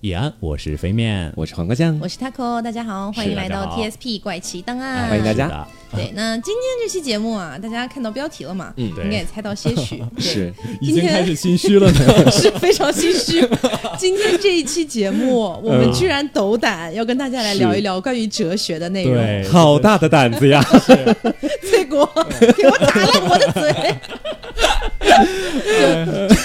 易安，我是飞面，我是黄瓜酱，我是 taco，大家好，欢迎来到 TSP 怪奇档案，欢迎大家。对，那今天这期节目啊，大家看到标题了嘛？嗯，应该也猜到些许，是。已经开始心虚了呢，是非常心虚。今天这一期节目，我们居然斗胆要跟大家来聊一聊关于哲学的内容，好大的胆子呀！翠果，给我打烂我的嘴。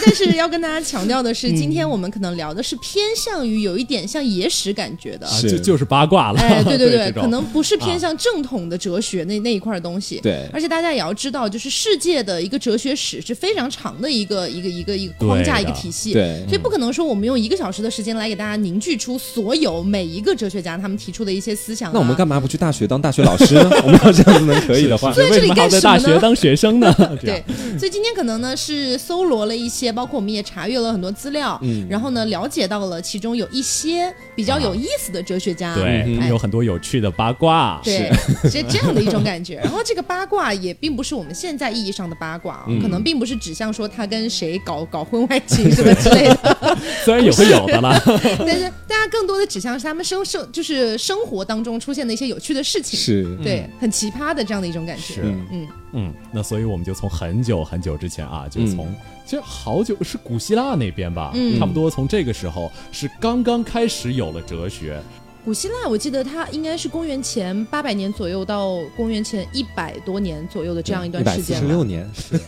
但是要跟大家强调的是，今天我们可能聊的是偏向于有一点像野史感觉的，就就是八卦了。哎，对对对，可能不是偏向正统的哲学那那一块东西。对，而且大家也要知道，就是世界的一个哲学史是非常长的一个一个一个一个框架一个体系。对，所以不可能说我们用一个小时的时间来给大家凝聚出所有每一个哲学家他们提出的一些思想。那我们干嘛不去大学当大学老师呢？我们要这样子能可以的话，所以这里干什么呢？在大学当学生呢？对，所以今天可能呢是搜罗了一些，包括我们也查阅了很多资料，嗯，然后呢了解到了其中有一些比较有意思的哲学家，对，有很多有趣的八卦，对，是。这样的一种感觉。然后这个八卦也并不是我们现在意义上的八卦，可能并不是指向说他跟谁搞 搞婚外情什么之类的，虽然也会有的啦，但是大家更多的指向是他们生生就是生活当中出现的一些有趣的事情，是。对，很奇葩的这样的一种感觉，嗯嗯，那所以我们就从很久很久之前啊，就从。其实好久是古希腊那边吧，差不多从这个时候是刚刚开始有了哲学。古希腊，我记得它应该是公元前八百年左右到公元前一百多年左右的这样一段时间。一百四十六年。你是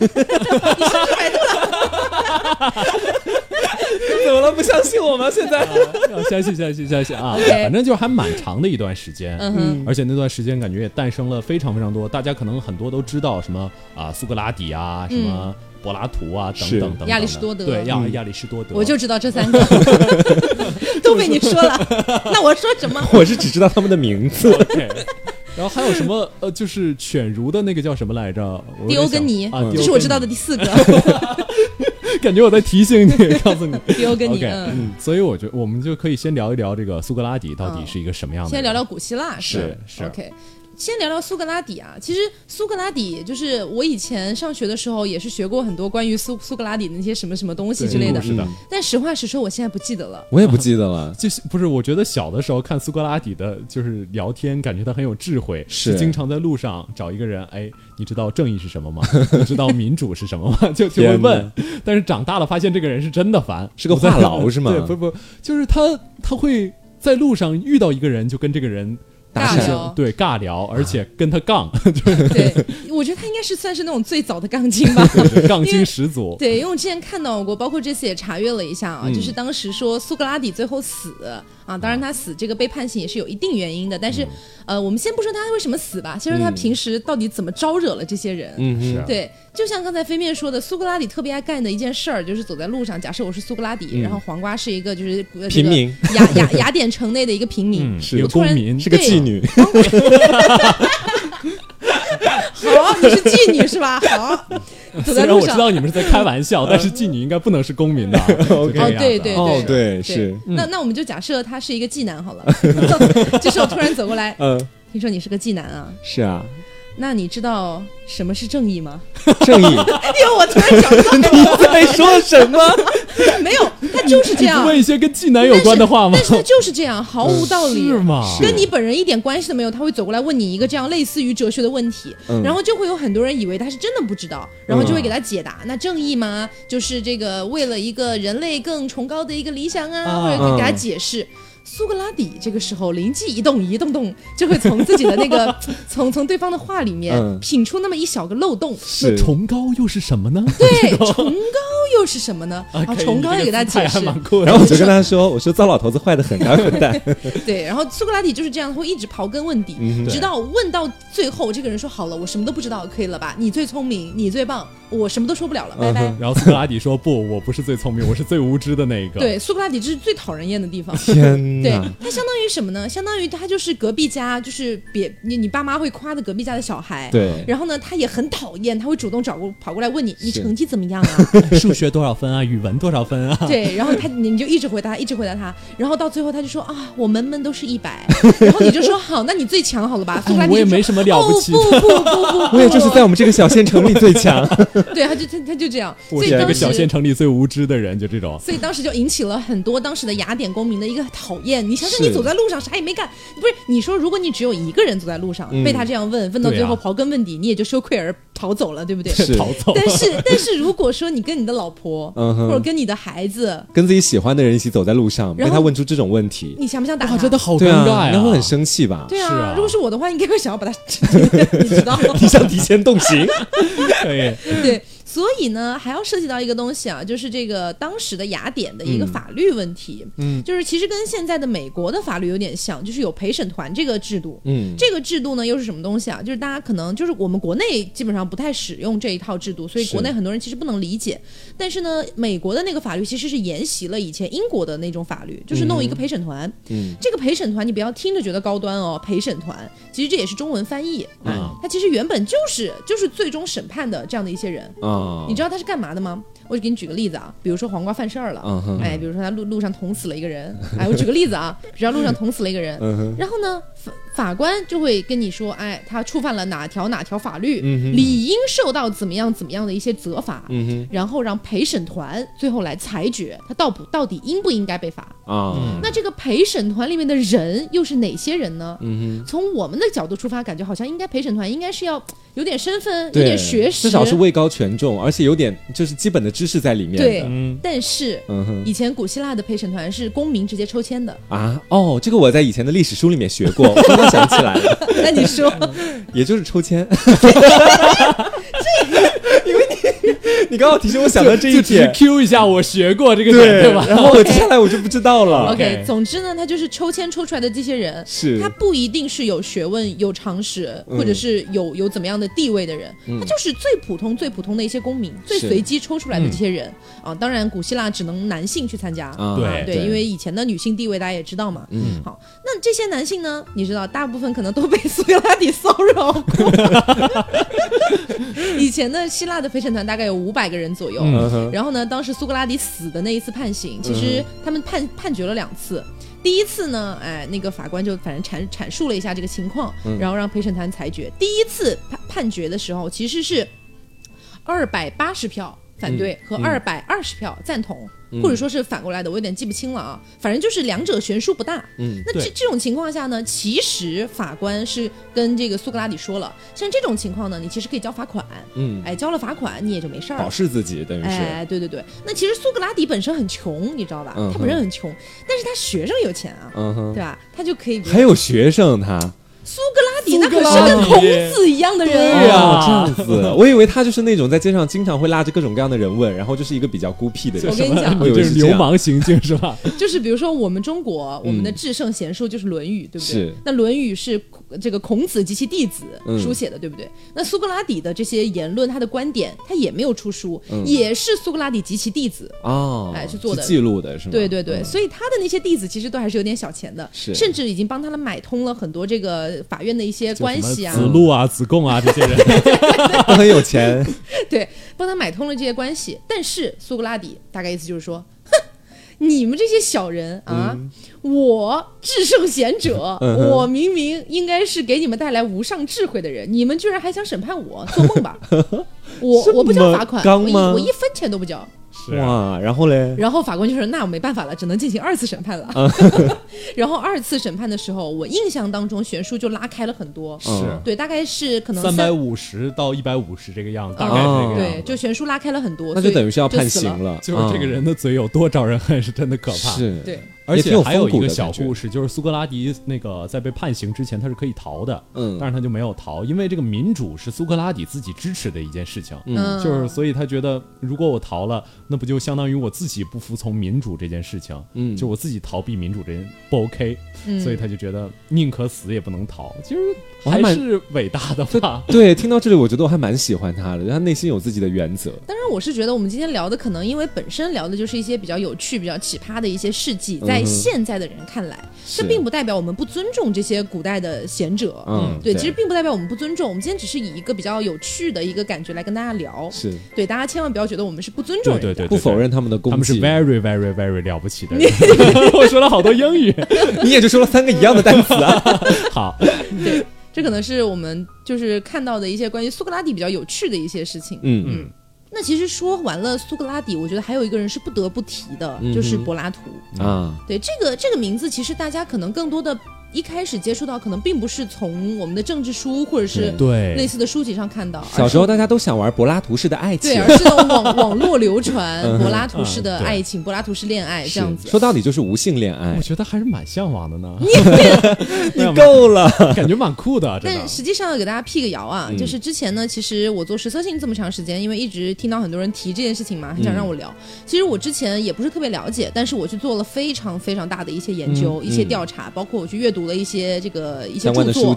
百度了？怎么了？不相信我吗？现在要相信，相信，相信啊！反正就还蛮长的一段时间，嗯而且那段时间感觉也诞生了非常非常多，大家可能很多都知道什么啊，苏格拉底啊，什么。柏拉图啊，等等等等，亚里士多德，对亚亚里士多德，我就知道这三个，都被你说了。那我说什么？我是只知道他们的名字。然后还有什么？呃，就是犬儒的那个叫什么来着？迪欧根尼啊，这是我知道的第四个。感觉我在提醒你，告诉你迪欧根尼。嗯，所以我觉得我们就可以先聊一聊这个苏格拉底到底是一个什么样的。先聊聊古希腊，是是 OK。先聊聊苏格拉底啊，其实苏格拉底就是我以前上学的时候也是学过很多关于苏苏格拉底的那些什么什么东西之类的，是的。但实话实说，我现在不记得了。我也不记得了，就是不是？我觉得小的时候看苏格拉底的，就是聊天，感觉他很有智慧，是经常在路上找一个人，哎，你知道正义是什么吗？你知道民主是什么吗？就就会问。但是长大了发现这个人是真的烦，是个话痨 是吗？对，不不，就是他他会在路上遇到一个人，就跟这个人。尬聊。对尬聊，而且跟他杠，对，我觉得他应该是算是那种最早的杠精吧，杠精始祖。对，因为我之前看到过，包括这次也查阅了一下啊，就是当时说苏格拉底最后死啊，当然他死这个被判刑也是有一定原因的，但是呃，我们先不说他为什么死吧，先说他平时到底怎么招惹了这些人。嗯，是对，就像刚才飞面说的，苏格拉底特别爱干的一件事儿，就是走在路上，假设我是苏格拉底，然后黄瓜是一个就是平民，雅雅 雅典城内的一个平民，是个公民，是个妓女。好，你是妓女是吧？好，虽然我知道你们是在开玩笑，但是妓女应该不能是公民的。哦，对对对对，是。那那我们就假设他是一个妓男好了。这时候突然走过来，嗯，听说你是个妓男啊？是啊。那你知道什么是正义吗？正义，因为我突然想到你在说什么？没有，他就是这样。问一些跟技能有关的话吗？但是他就是这样，毫无道理，是吗？跟你本人一点关系都没有。他会走过来问你一个这样类似于哲学的问题，然后就会有很多人以为他是真的不知道，然后就会给他解答。那正义吗？就是这个为了一个人类更崇高的一个理想啊，或者给他解释。苏格拉底这个时候灵机一动，一动动就会从自己的那个 从从对方的话里面品出那么一小个漏洞。是崇高又是什么呢？对，崇高又是什么呢？啊，崇高又给他解释。然后我就跟他说：“我说糟老头子坏的很，啊，混蛋。”对，然后苏格拉底就是这样，会一直刨根问底，直到问到最后，这个人说：“好了，我什么都不知道，可以了吧？你最聪明，你最棒，我什么都说不了了，拜拜。”然后苏格拉底说：“不，我不是最聪明，我是最无知的那个。”对，苏格拉底这是最讨人厌的地方。天。对他相当于什么呢？相当于他就是隔壁家，就是别你你爸妈会夸的隔壁家的小孩。对。然后呢，他也很讨厌，他会主动找过跑过来问你，你成绩怎么样啊？数学学多少分啊？语文多少分啊？对，然后他你就一直回答，一直回答他，然后到最后他就说啊，我门门都是一百，然后你就说好，那你最强好了吧？苏格拉底我也没什么了不起的，不不不不不，我也就是在我们这个小县城里最强。对，他就他他就这样，我是一个所以当时小县城里最无知的人，就这种。所以当时就引起了很多当时的雅典公民的一个讨厌。你想想，你走在路上啥也没干，不是你说，如果你只有一个人走在路上，嗯被他这样问，问到最后刨根问底，你也就羞愧而逃走了，对不对？是 逃走。但是但是如果说你跟你的老婆，嗯哼或者跟你的孩子，跟自己喜欢的人一起走在路上，被他问出这种问题，你想不想打哇，他？真的好尴尬呀！然后很生气吧？对是啊如果是我的话，应该会想要把他，你知道吗？你想提前动刑？对，对，所以呢，还要涉及到一个东西啊，就是这个当时的雅典的一个法律问题，嗯就是其实跟现在的美国的法律有点像，就是有陪审团这个制度。嗯，这个制度呢，又是什么东西啊？就是大家可能就是我们国内基本上不太使用这一套制度，所以国内很多人其实不能理解。但是呢，美国的那个法律其实是沿袭了以前英国的那种法律，就是弄一个陪审团。嗯这个陪审团你不要听着觉得高端哦，陪审团其实这也是中文翻译，嗯啊，它其实原本就是就是最终审判的这样的一些人。啊，你知道他是干嘛的吗？我就给你举个例子啊，比如说黄瓜犯事儿了，嗯哼。哎，比如说他路路上捅死了一个人，哎，我举个例子啊，比如说路上捅死了一个人，嗯哼。然后呢，法法官就会跟你说，哎，他触犯了哪条哪条法律，嗯理应受到怎么样怎么样的一些责罚，嗯然后让陪审团最后来裁决他到不到底应不应该被罚。啊，那这个陪审团里面的人又是哪些人呢？嗯，从我们的角度出发，感觉好像应该陪审团应该是要有点身份，有，点学识，至少是位高权重，而且有点就是基本的知识在里面。对嗯，但是嗯以前古希腊的陪审团是公民直接抽签的，啊，哦，这个我在以前的历史书里面学过，想起来了，那你说，也就是抽签。你刚刚好提醒我想到这一点，Q 一下，我学过这个点，对对吧？然后我接下来我就不知道了。OK，OK 总之呢，他就是抽签抽出来的这些人，是他不一定是有学问、有常识，嗯或者是有有怎么样的地位的人，他就是最普通、最普通的一些公民，最随机抽出来的这些人啊。当然，古希腊只能男性去参加。啊对对，因为以前的女性地位大家也知道嘛。嗯好，那这些男性呢，你知道，大部分可能都被苏格拉底骚扰过。以前的希腊的陪审团大概有五百个人左右，嗯。然后呢，当时苏格拉底死的那一次判刑，其实他们判判决了两次。第一次呢，哎，那个法官就反正阐阐述了一下这个情况，嗯。然后让陪审团裁决。第一次判判决的时候，其实是二百八十票反对和二百二十票赞同，嗯或者说是反过来的，我有点记不清了啊。反正就是两者悬殊不大。嗯那这这种情况下呢，其实法官是跟这个苏格拉底说了，像这种情况呢，你其实可以交罚款，嗯，哎，交了罚款你也就没事儿保了。释自己等于是。哎，对对对，那其实苏格拉底本身很穷，你知道吧？嗯他本身很穷，但是他学生有钱啊，嗯哼对，吧？他就可以，还有学生他，苏格拉底那可是跟孔子一样的人对呀哦这样子，我以为他就是那种在街上经常会拉着各种各样的人问，然后就是一个比较孤僻的人。我跟你讲 我以你这是为是流氓行径是吧？就是比如说我们中国，我们的至圣贤书就是《论语》，对不对是？那《论语》是这个孔子及其弟子嗯书写的，对不对？那苏格拉底的这些言论，他的观点，他也没有出书，嗯也是苏格拉底及其弟子。哦，哎去做的记录的是吗？对对对，嗯所以他的那些弟子其实都还是有点小钱的，是甚至已经帮他们买通了很多这个法院的一些关系啊，子路啊、子贡啊这些人，都很有钱。对，帮他买通了这些关系。但是苏格拉底大概意思就是说，哼，你们这些小人啊，我至圣贤者，嗯我明明应该是给你们带来无上智慧的人，你们居然还想审判我，做梦吧！我我不交罚款，我一我一分钱都不交。哇，然后嘞，然后法官就说：“那我没办法了，只能进行二次审判了。嗯。然后二次审判的时候，我印象当中悬殊就拉开了很多，是。嗯对，大概是可能三百五十到一百五十这个样子，大概是这哦个样子。对，就悬殊拉开了很多，那所以就等于是要判死刑了。就是这个人的嘴有多招人恨，是真的可怕。嗯是，对，而且还有一个小故事，就是苏格拉底那个在被判刑之前，他是可以逃的，嗯。但是他就没有逃，因为这个民主是苏格拉底自己支持的一件事情，嗯，就是所以他觉得如果我逃了，那不就相当于我自己不服从民主这件事情，嗯。就我自己逃避民主这件不 OK，、嗯。所以他就觉得宁可死也不能逃，其实还是伟大的吧。对，听到这里，我觉得我还蛮喜欢他的，他内心有自己的原则。当然，我是觉得我们今天聊的可能因为本身聊的就是一些比较有趣、比较奇葩的一些事迹，嗯在在现在的人看来，这并不代表我们不尊重这些古代的贤者。嗯，对，其实并不代表我们不尊重。我们今天只是以一个比较有趣的一个感觉来跟大家聊。是对，大家千万不要觉得我们是不尊重人，对对，不否认他们的功绩，他们是 very very very 了不起的人。我说了好多英语，你也就说了三个一样的单词啊。好，对，这可能是我们就是看到的一些关于苏格拉底比较有趣的一些事情。嗯嗯。那其实说完了苏格拉底，我觉得还有一个人是不得不提的，就是柏拉图啊。对这个这个名字，其实大家可能更多的。一开始接触到可能并不是从我们的政治书或者是对。类似的书籍上看到。小时候大家都想玩柏拉图式的爱情，对，而是网网络流传 柏拉图式的爱情，柏拉图式恋爱这样子。说到底就是无性恋爱，我觉得还是蛮向往的呢。你 你够了，感觉蛮酷的。但实际上要给大家辟个谣啊，就是之前呢，其实我做实测性这么长时间，因为一直听到很多人提这件事情嘛，很想让我聊。其实我之前也不是特别了解，但是我去做了非常非常大的一些研究、一些调查，包括我去阅读了一些这个。呃，一些著作，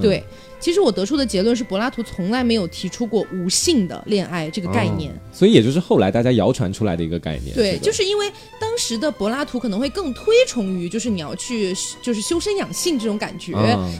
对。其实我得出的结论是，柏拉图从来没有提出过无性的恋爱这个概念，所以也就是后来大家谣传出来的一个概念。对，就是因为当时的柏拉图可能会更推崇于就是你要去就是修身养性这种感觉，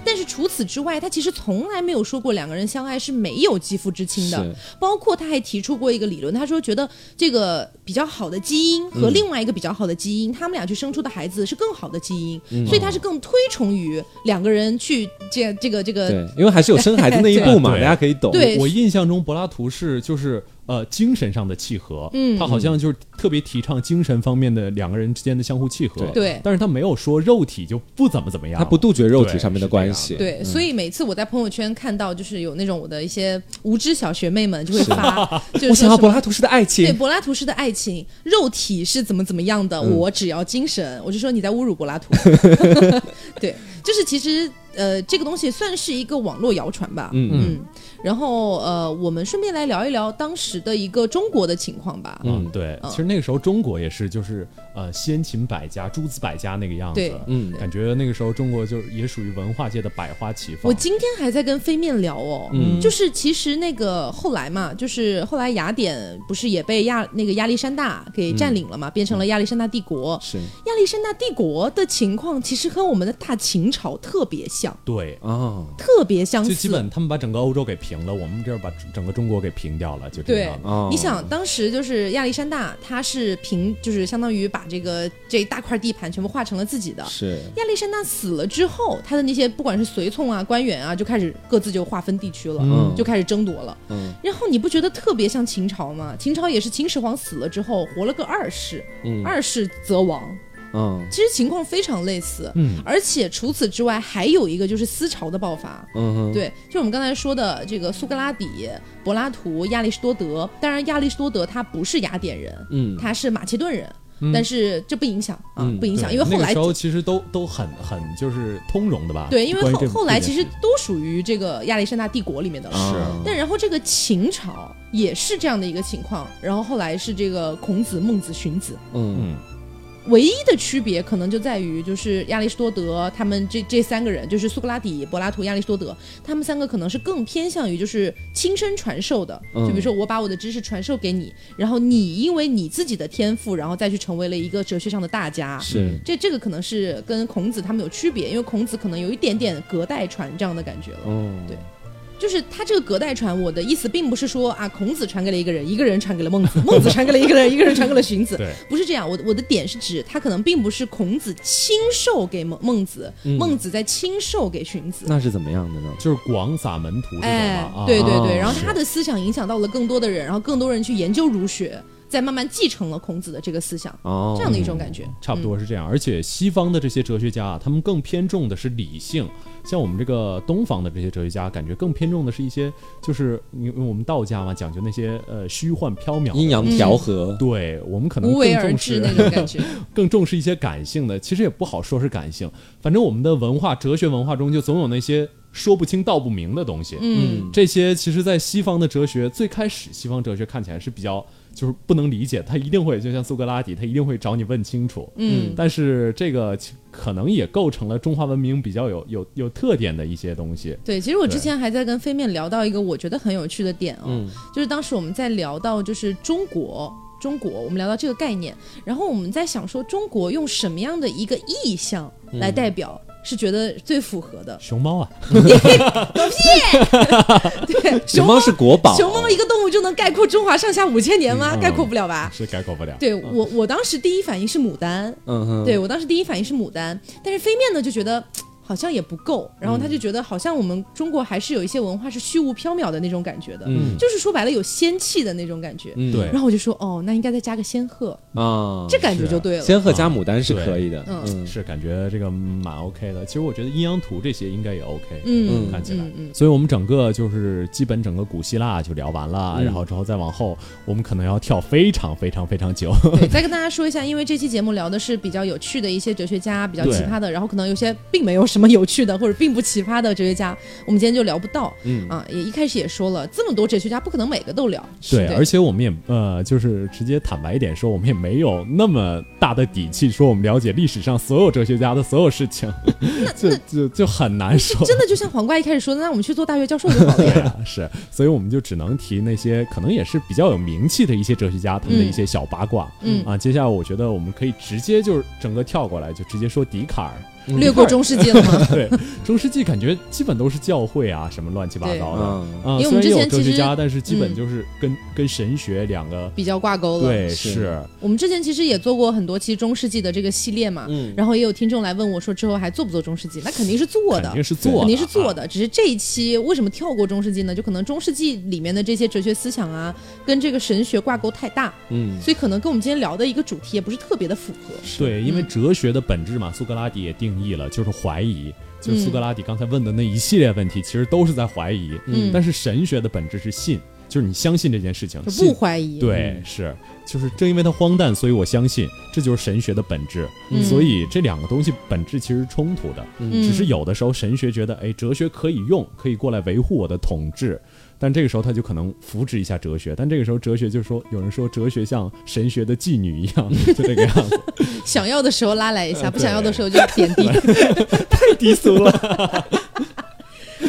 但是除此之外，他其实从来没有说过两个人相爱是没有肌肤之亲的。包括他还提出过一个理论，他说觉得这个比较好的基因和另外一个比较好的基因，他们俩去生出的孩子是更好的基因，所以他是更推崇于两个人去这这个这个，对，因为。还是有生孩子那一步嘛，大家可以懂。对，我印象中柏拉图是就是呃精神上的契合，嗯，他好像就是特别提倡精神方面的两个人之间的相互契合。对，但是他没有说肉体就不怎么怎么样，他不杜绝肉体上面的关系。对，所以每次我在朋友圈看到就是有那种我的一些无知小学妹们就会发，就是我想要柏拉图式的爱情，对，柏拉图式的爱情，肉体是怎么怎么样的，我只要精神，我就说你在侮辱柏拉图。对，就是其实。呃，这个东西算是一个网络谣传吧。嗯嗯。然后呃，我们顺便来聊一聊当时的一个中国的情况吧。嗯，对。其实那个时候中国也是，就是呃，先秦百家、诸子百家那个样子。嗯。感觉那个时候中国就是也属于文化界的百花齐放。我今天还在跟飞面聊哦，嗯就是其实那个后来嘛，就是后来雅典不是也被亚那个亚历山大给占领了嘛，变成了亚历山大帝国。是。亚历山大帝国的情况其实和我们的大秦朝特别像。对啊，特别相似。就基本他们把整个欧洲给平了，我们这儿把整个中国给平掉了，就这样。你想，当时就是亚历山大，他是平，就是相当于把这个这一大块地盘全部划成了自己的。是亚历山大死了之后，他的那些不管是随从啊、官员啊，就开始各自就划分地区了，就开始争夺了。嗯，然后你不觉得特别像秦朝吗？秦朝也是秦始皇死了之后，活了个二世，二世则亡。嗯，其实情况非常类似，嗯，而且除此之外还有一个就是思潮的爆发，嗯，对，就我们刚才说的这个苏格拉底、柏拉图、亚里士多德，当然亚里士多德他不是雅典人，嗯，他是马其顿人，但是这不影响啊，不影响，因为后来时候其实都都很很就是通融的吧，对，因为后后来其实都属于这个亚历山大帝国里面的了，是，但然后这个秦朝也是这样的一个情况，然后后来是这个孔子、孟子、荀子，嗯。唯一的区别可能就在于，就是亚里士多德他们这这三个人，就是苏格拉底、柏拉图、亚里士多德，他们三个可能是更偏向于就是亲身传授的。就比如说，我把我的知识传授给你，然后你因为你自己的天赋，然后再去成为了一个哲学上的大家。是，这这个可能是跟孔子他们有区别，因为孔子可能有一点点隔代传这样的感觉了。哦，对。就是他这个隔代传，我的意思并不是说啊，孔子传给了一个人，一个人传给了孟子，孟子传给了一个人，一个人传给了荀子，不是这样。我我的点是指，他可能并不是孔子亲授给孟孟子，孟子在亲授给荀子。那是怎么样的呢？就是广撒门徒这种嘛。对对对，然后他的思想影响到了更多的人，然后更多人去研究儒学。再慢慢继承了孔子的这个思想，哦，这样的一种感觉，差不多是这样。而且西方的这些哲学家啊，他们更偏重的是理性，像我们这个东方的这些哲学家，感觉更偏重的是一些，就是因为我们道家嘛，讲究那些呃虚幻缥缈、阴阳调和。对我们可能更重视那种感觉，更重视一些感性的。其实也不好说是感性，反正我们的文化、哲学文化中就总有那些。说不清道不明的东西，嗯，这些其实，在西方的哲学最开始，西方哲学看起来是比较就是不能理解，他一定会就像苏格拉底，他一定会找你问清楚，嗯，但是这个可能也构成了中华文明比较有有有特点的一些东西。对，其实我之前还在跟飞面聊到一个我觉得很有趣的点哦，就是当时我们在聊到就是中国。中国，我们聊到这个概念，然后我们在想说中国用什么样的一个意象来代表。是觉得最符合的熊猫啊，狗屁！对，熊猫是国宝，熊猫一个动物就能概括中华上下五千年吗？概括不了吧？是概括不了。对我，我当时第一反应是牡丹，嗯哼，对我当时第一反应是牡丹，但是飞面呢就觉得。好像也不够，然后他就觉得好像我们中国还是有一些文化是虚无缥缈的那种感觉的，嗯。就是说白了有仙气的那种感觉。对，然后我就说哦，那应该再加个仙鹤。啊，这感觉就对了。仙鹤加牡丹是可以的，嗯，是感觉这个蛮 OK 的。其实我觉得阴阳图这些应该也 OK，嗯，看起来。嗯所以我们整个就是基本整个古希腊就聊完了，然后之后再往后，我们可能要跳非常非常非常久。对，再跟大家说一下，因为这期节目聊的是比较有趣的一些哲学家，比较奇葩的，然后可能有些并没有什么。有趣的或者并不奇葩的哲学家，我们今天就聊不到。嗯啊，也一开始也说了，这么多哲学家不可能每个都聊。对，而且我们也呃，就是直接坦白一点说，我们也没有那么大的底气说我们了解历史上所有哲学家的所有事情，就就就很难说。真的就像黄瓜一开始说的，那我们去做大学教授就好了呀。是，所以我们就只能提那些可能也是比较有名气的一些哲学家他们的一些小八卦。嗯啊，接下来我觉得我们可以直接就是整个跳过来，就直接说笛卡尔。略过中世纪了吗？对，中世纪感觉基本都是教会啊，什么乱七八糟的啊。因为我们之前哲学家，但是基本就是跟跟神学两个比较挂钩了。对，是我们之前其实也做过很多期中世纪的这个系列嘛。嗯。然后也有听众来问我说，之后还做不做中世纪？那肯定是做的，肯定是做，肯定是做的。只是这一期为什么跳过中世纪呢？就可能中世纪里面的这些哲学思想啊，跟这个神学挂钩太大。嗯。所以可能跟我们今天聊的一个主题也不是特别的符合。对，因为哲学的本质嘛，苏格拉底也定义了，就是怀。疑，就是苏格拉底刚才问的那一系列问题，其实都是在怀疑。嗯，但是神学的本质是信，就是你相信这件事情，不怀疑。对，是，就是正因为它荒诞，所以我相信，这就是神学的本质。所以这两个东西本质其实冲突的，只是有的时候神学觉得，哎，哲学可以用，可以过来维护我的统治。但这个时候他就可能扶植一下哲学，但这个时候哲学就是说，有人说哲学像神学的妓女一样，就这个样子。想要的时候拉来一下，不想要的时候就贬低，太低俗了。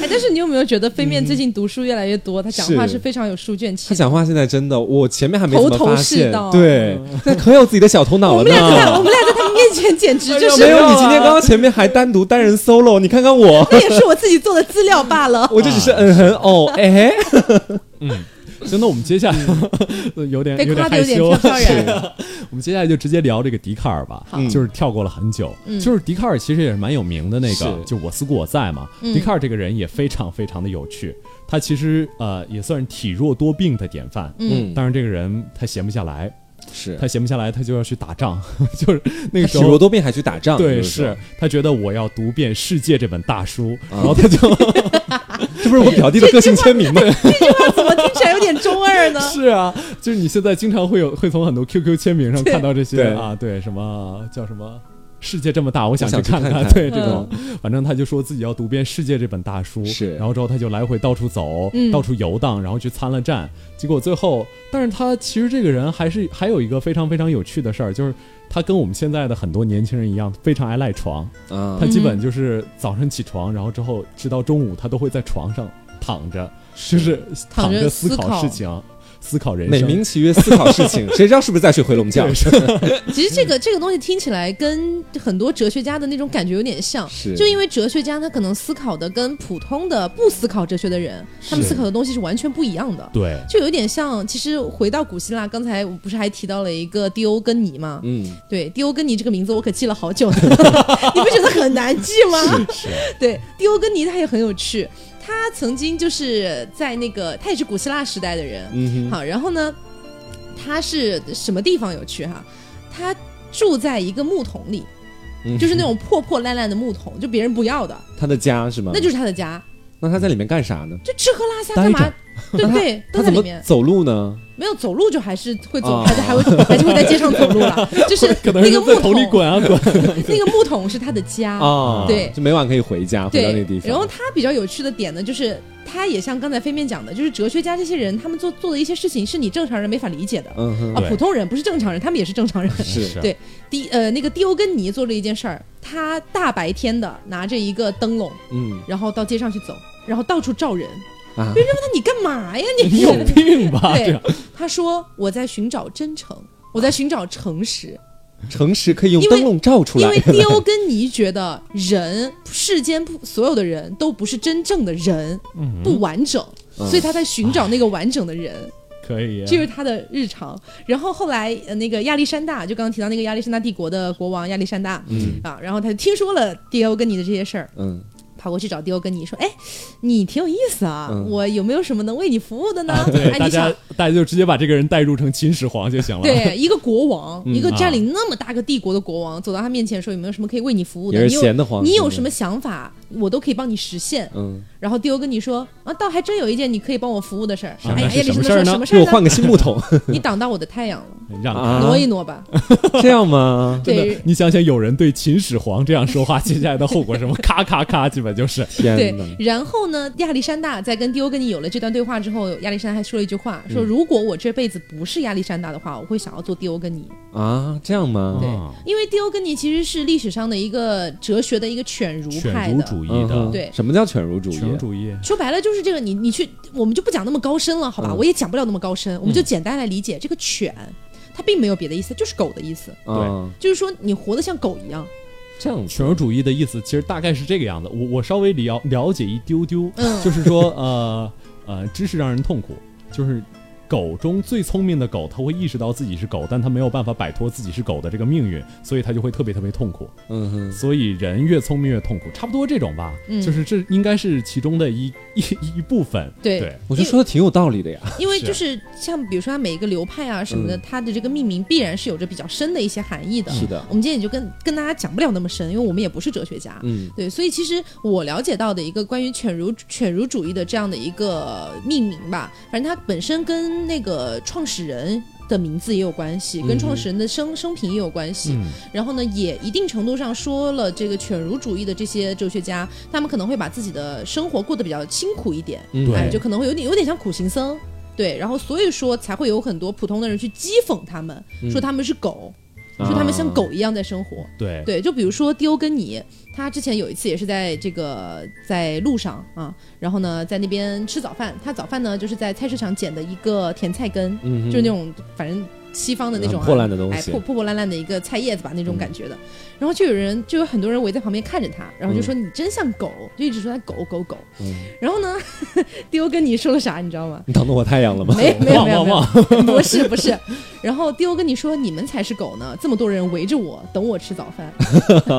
哎，但是你有没有觉得飞面最近读书越来越多？他讲话是非常有书卷气。他讲话现在真的，我前面还没头头是道，对，可有自己的小头脑了。我们俩在我们俩在他们面前简直就是 没有。你今天刚刚前面还单独单人 solo，你看看我，那也是我自己做的资料罢了。我就只是嗯哼哦哎，嗯。行，那我们接下来 有点有点害羞，我们接下来就直接聊这个笛卡尔吧。就是跳过了很久，就是笛卡尔其实也是蛮有名的那个，就我思故我在嘛。笛卡尔这个人也非常非常的有趣，他其实呃也算是体弱多病的典范。嗯，但是这个人他闲不下来。是他闲不下来，他就要去打仗，就是那个时候体弱多病还去打仗。对，是他觉得我要读遍世界这本大书，然后他就，这不是我表弟的个性签名吗？这句话怎么听起来有点中二呢？是啊，就是你现在经常会有会从很多 QQ 签名上看到这些啊，对，什么叫什么？世界这么大，我想去看看。对，这种，反正他就说自己要读遍世界这本大书。是，然后之后他就来回到处走，到处游荡，然后去参了战。结果最后，但是他其实这个人还是还有一个非常非常有趣的事儿，就是他跟我们现在的很多年轻人一样，非常爱赖床。他基本就是早上起床，然后之后直到中午，他都会在床上躺着，就是躺着思考事情。思考人生，美名其曰思考事情，谁知道是不是在睡回笼觉？其实这个这个东西听起来跟很多哲学家的那种感觉有点像，就因为哲学家他可能思考的跟普通的不思考哲学的人，他们思考的东西是完全不一样的。对，就有点像。其实回到古希腊，刚才我不是还提到了一个迪欧根尼吗？嗯，对，迪欧根尼这个名字我可记了好久，你不觉得很难记吗？是，对，迪欧根尼他也很有趣。他曾经就是在那个，他也是古希腊时代的人，嗯好，然后呢，他是什么地方有趣哈？他住在一个木桶里，就是那种破破烂烂的木桶，就别人不要的。他的家是吗？那就是他的家。那他在里面干啥呢？就吃喝拉撒干嘛？对不对？他怎么走路呢？没有走路就还是会走，还是还会还是会在街上走路了。就是那个木桶里滚啊滚，那个木桶是他的家啊。对，就每晚可以回家，回到那个地方。然后他比较有趣的点呢，就是他也像刚才飞面讲的，就是哲学家这些人，他们做做的一些事情是你正常人没法理解的。嗯啊，普通人不是正常人，他们也是正常人。是，对。第呃，那个蒂欧根尼做了一件事儿，他大白天的拿着一个灯笼，嗯，然后到街上去走，然后到处照人。别人问他你干嘛呀？你有病吧？对，他说我在寻找真诚，我在寻找诚实。诚实可以用灯笼照出来。因为迪欧跟尼觉得人世间不所有的人都不是真正的人，不完整，所以他在寻找那个完整的人。可以，这是他的日常。然后后来，呃，那个亚历山大，就刚刚提到那个亚历山大帝国的国王亚历山大，嗯啊，然后他就听说了迪欧跟你的这些事儿，嗯。跑过去找迪欧跟你说：“哎，你挺有意思啊，我有没有什么能为你服务的呢？”对，大家大家就直接把这个人代入成秦始皇就行了。对，一个国王，一个占领那么大个帝国的国王，走到他面前说：“有没有什么可以为你服务的？你有你有什么想法，我都可以帮你实现。”嗯。然后迪欧跟你说：“啊，倒还真有一件你可以帮我服务的事儿。哎呀，什么事儿呢？给我换个新木桶。你挡到我的太阳了，让挪一挪吧。这样吗？对，你想想，有人对秦始皇这样说话，接下来的后果什么？咔咔咔，基本就是对。然后呢，亚历山大在跟迪欧跟你有了这段对话之后，亚历山大还说了一句话：说如果我这辈子不是亚历山大的话，我会想要做迪欧跟你啊？这样吗？对，因为迪欧跟你其实是历史上的一个哲学的一个犬儒派的主义的。对，什么叫犬儒主义？犬儒主义说白了。就是这个，你你去，我们就不讲那么高深了，好吧？我也讲不了那么高深，我们就简单来理解这个犬，它并没有别的意思，就是狗的意思。对，就是说你活得像狗一样。这样，犬儒主义的意思其实大概是这个样子。我我稍微了了解一丢丢，就是说，呃呃，知识让人痛苦，就是。狗中最聪明的狗，它会意识到自己是狗，但它没有办法摆脱自己是狗的这个命运，所以它就会特别特别痛苦。嗯哼，所以人越聪明越痛苦，差不多这种吧。嗯，就是这应该是其中的一一一部分。对，我觉得说的挺有道理的呀。因为就 是像比如说它每一个流派啊什么的，它的这个命名必然是有着比较深的一些含义的。是的，我们今天也就跟跟大家讲不了那么深，因为我们也不是哲学家。嗯，对，所以其实我了解到的一个关于犬儒犬儒主义的这样的一个命名吧，反正它本身跟那个创创始人的名字也有关系，跟创始人的生生平也有关系。然后呢，也一定程度上说了这个犬儒主义的这些哲学家，他们可能会把自己的生活过得比较辛苦一点，哎，就可能会有点有点像苦行僧。对，然后所以说才会有很多普通的人去讥讽他们，说他们是狗。说他们像狗一样在生活，对对，就比如说迪欧跟你，他之前有一次也是在这个在路上啊，然后呢在那边吃早饭，他早饭呢就是在菜市场捡的一个甜菜根，就是那种反正。西方的那种破烂的东西，破破破烂烂的一个菜叶子吧，那种感觉的。然后就有人，就有很多人围在旁边看着他，然后就说：“你真像狗。”就一直说他狗狗狗。然后呢，迪欧跟你说了啥？你知道吗？你挡到我太阳了吗？没没有没有没有，不是不是。然后迪欧跟你说：“你们才是狗呢！这么多人围着我等我吃早饭。”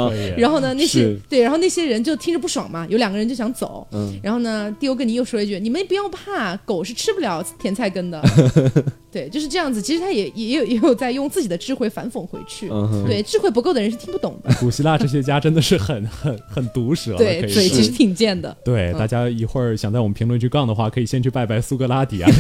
然后呢，那些对，然后那些人就听着不爽嘛。有两个人就想走。然后呢，迪欧跟你又说一句：“你们不要怕，狗是吃不了甜菜根的。”对，就是这样子。其实他也也有也有在用自己的智慧反讽回去。对，智慧不够的人是听不懂的。古希腊哲学家真的是很很很毒舌，对，嘴其实挺贱的。对，大家一会儿想在我们评论区杠的话，可以先去拜拜苏格拉底啊。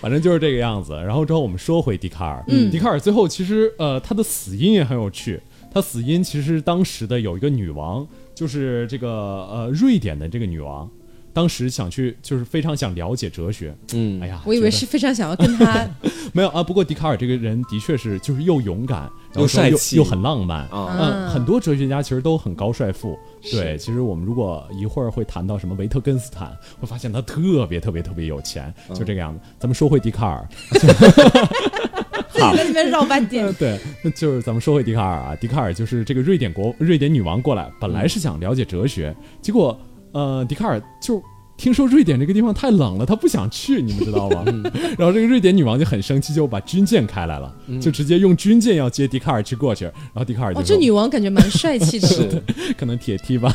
反正就是这个样子。然后之后我们说回笛卡尔，嗯，笛卡尔最后其实呃他的死因也很有趣。他死因其实当时的有一个女王，就是这个呃瑞典的这个女王。当时想去，就是非常想了解哲学。嗯，哎呀，我以为是非常想要跟他。没有啊，不过笛卡尔这个人的确是，就是又勇敢，又帅气，又很浪漫。嗯，很多哲学家其实都很高帅富。对，其实我们如果一会儿会谈到什么维特根斯坦，会发现他特别特别特别有钱，就这个样子。咱们说回笛卡尔，自己在那边绕半天。对，就是咱们说回笛卡尔啊，笛卡尔就是这个瑞典国瑞典女王过来，本来是想了解哲学，结果。呃，笛卡尔就听说瑞典这个地方太冷了，他不想去，你们知道吗？然后这个瑞典女王就很生气，就把军舰开来了，就直接用军舰要接笛卡尔去过去。然后笛卡尔就这女王感觉蛮帅气的，是可能铁梯吧？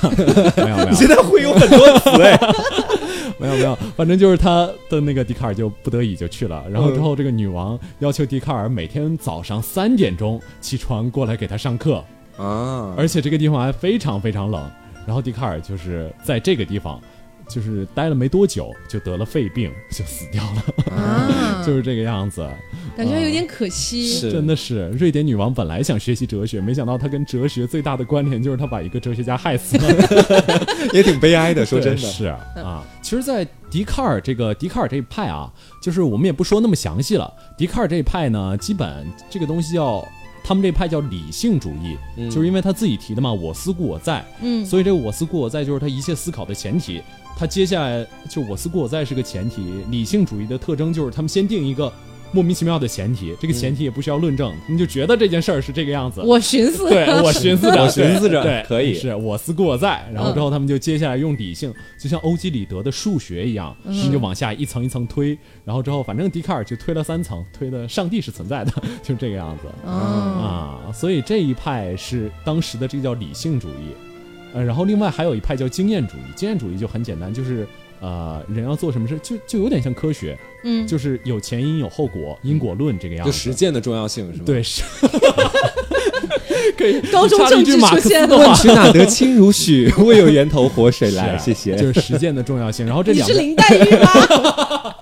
没有没有，你现在会有很多词哎，没有没有，反正就是他的那个笛卡尔就不得已就去了。然后之后这个女王要求笛卡尔每天早上三点钟起床过来给他上课啊，而且这个地方还非常非常冷。然后笛卡尔就是在这个地方，就是待了没多久，就得了肺病，就死掉了。啊，就是这个样子，感觉有点可惜。真的是，瑞典女王本来想学习哲学，没想到她跟哲学最大的关联就是她把一个哲学家害死了，也挺悲哀的。说真的，是啊。其实，在笛卡尔这个笛卡尔这一派啊，就是我们也不说那么详细了。笛卡尔这一派呢，基本这个东西要。他们这派叫理性主义，就是因为他自己提的嘛，我思故我在，嗯，所以这个我思故我在就是他一切思考的前提。他接下来就我思故我在是个前提，理性主义的特征就是他们先定一个。莫名其妙的前提，这个前提也不需要论证，你就觉得这件事儿是这个样子。我寻思，对我寻思着，我寻思着，对，可以是我思故我在。然后之后他们就接下来用理性，就像欧几里得的数学一样，他们就往下一层一层推。然后之后，反正笛卡尔就推了三层，推的上帝是存在的，就这个样子啊。所以这一派是当时的这个叫理性主义，呃，然后另外还有一派叫经验主义。经验主义就很简单，就是。呃，人要做什么事，就就有点像科学，嗯，就是有前因有后果，因果论这个样子。就实践的重要性是吗？对，是。可以。高中政治出现了。问渠哪得清如许？为有源头活水来。谢谢。就是实践的重要性。然后这两是林黛玉吗？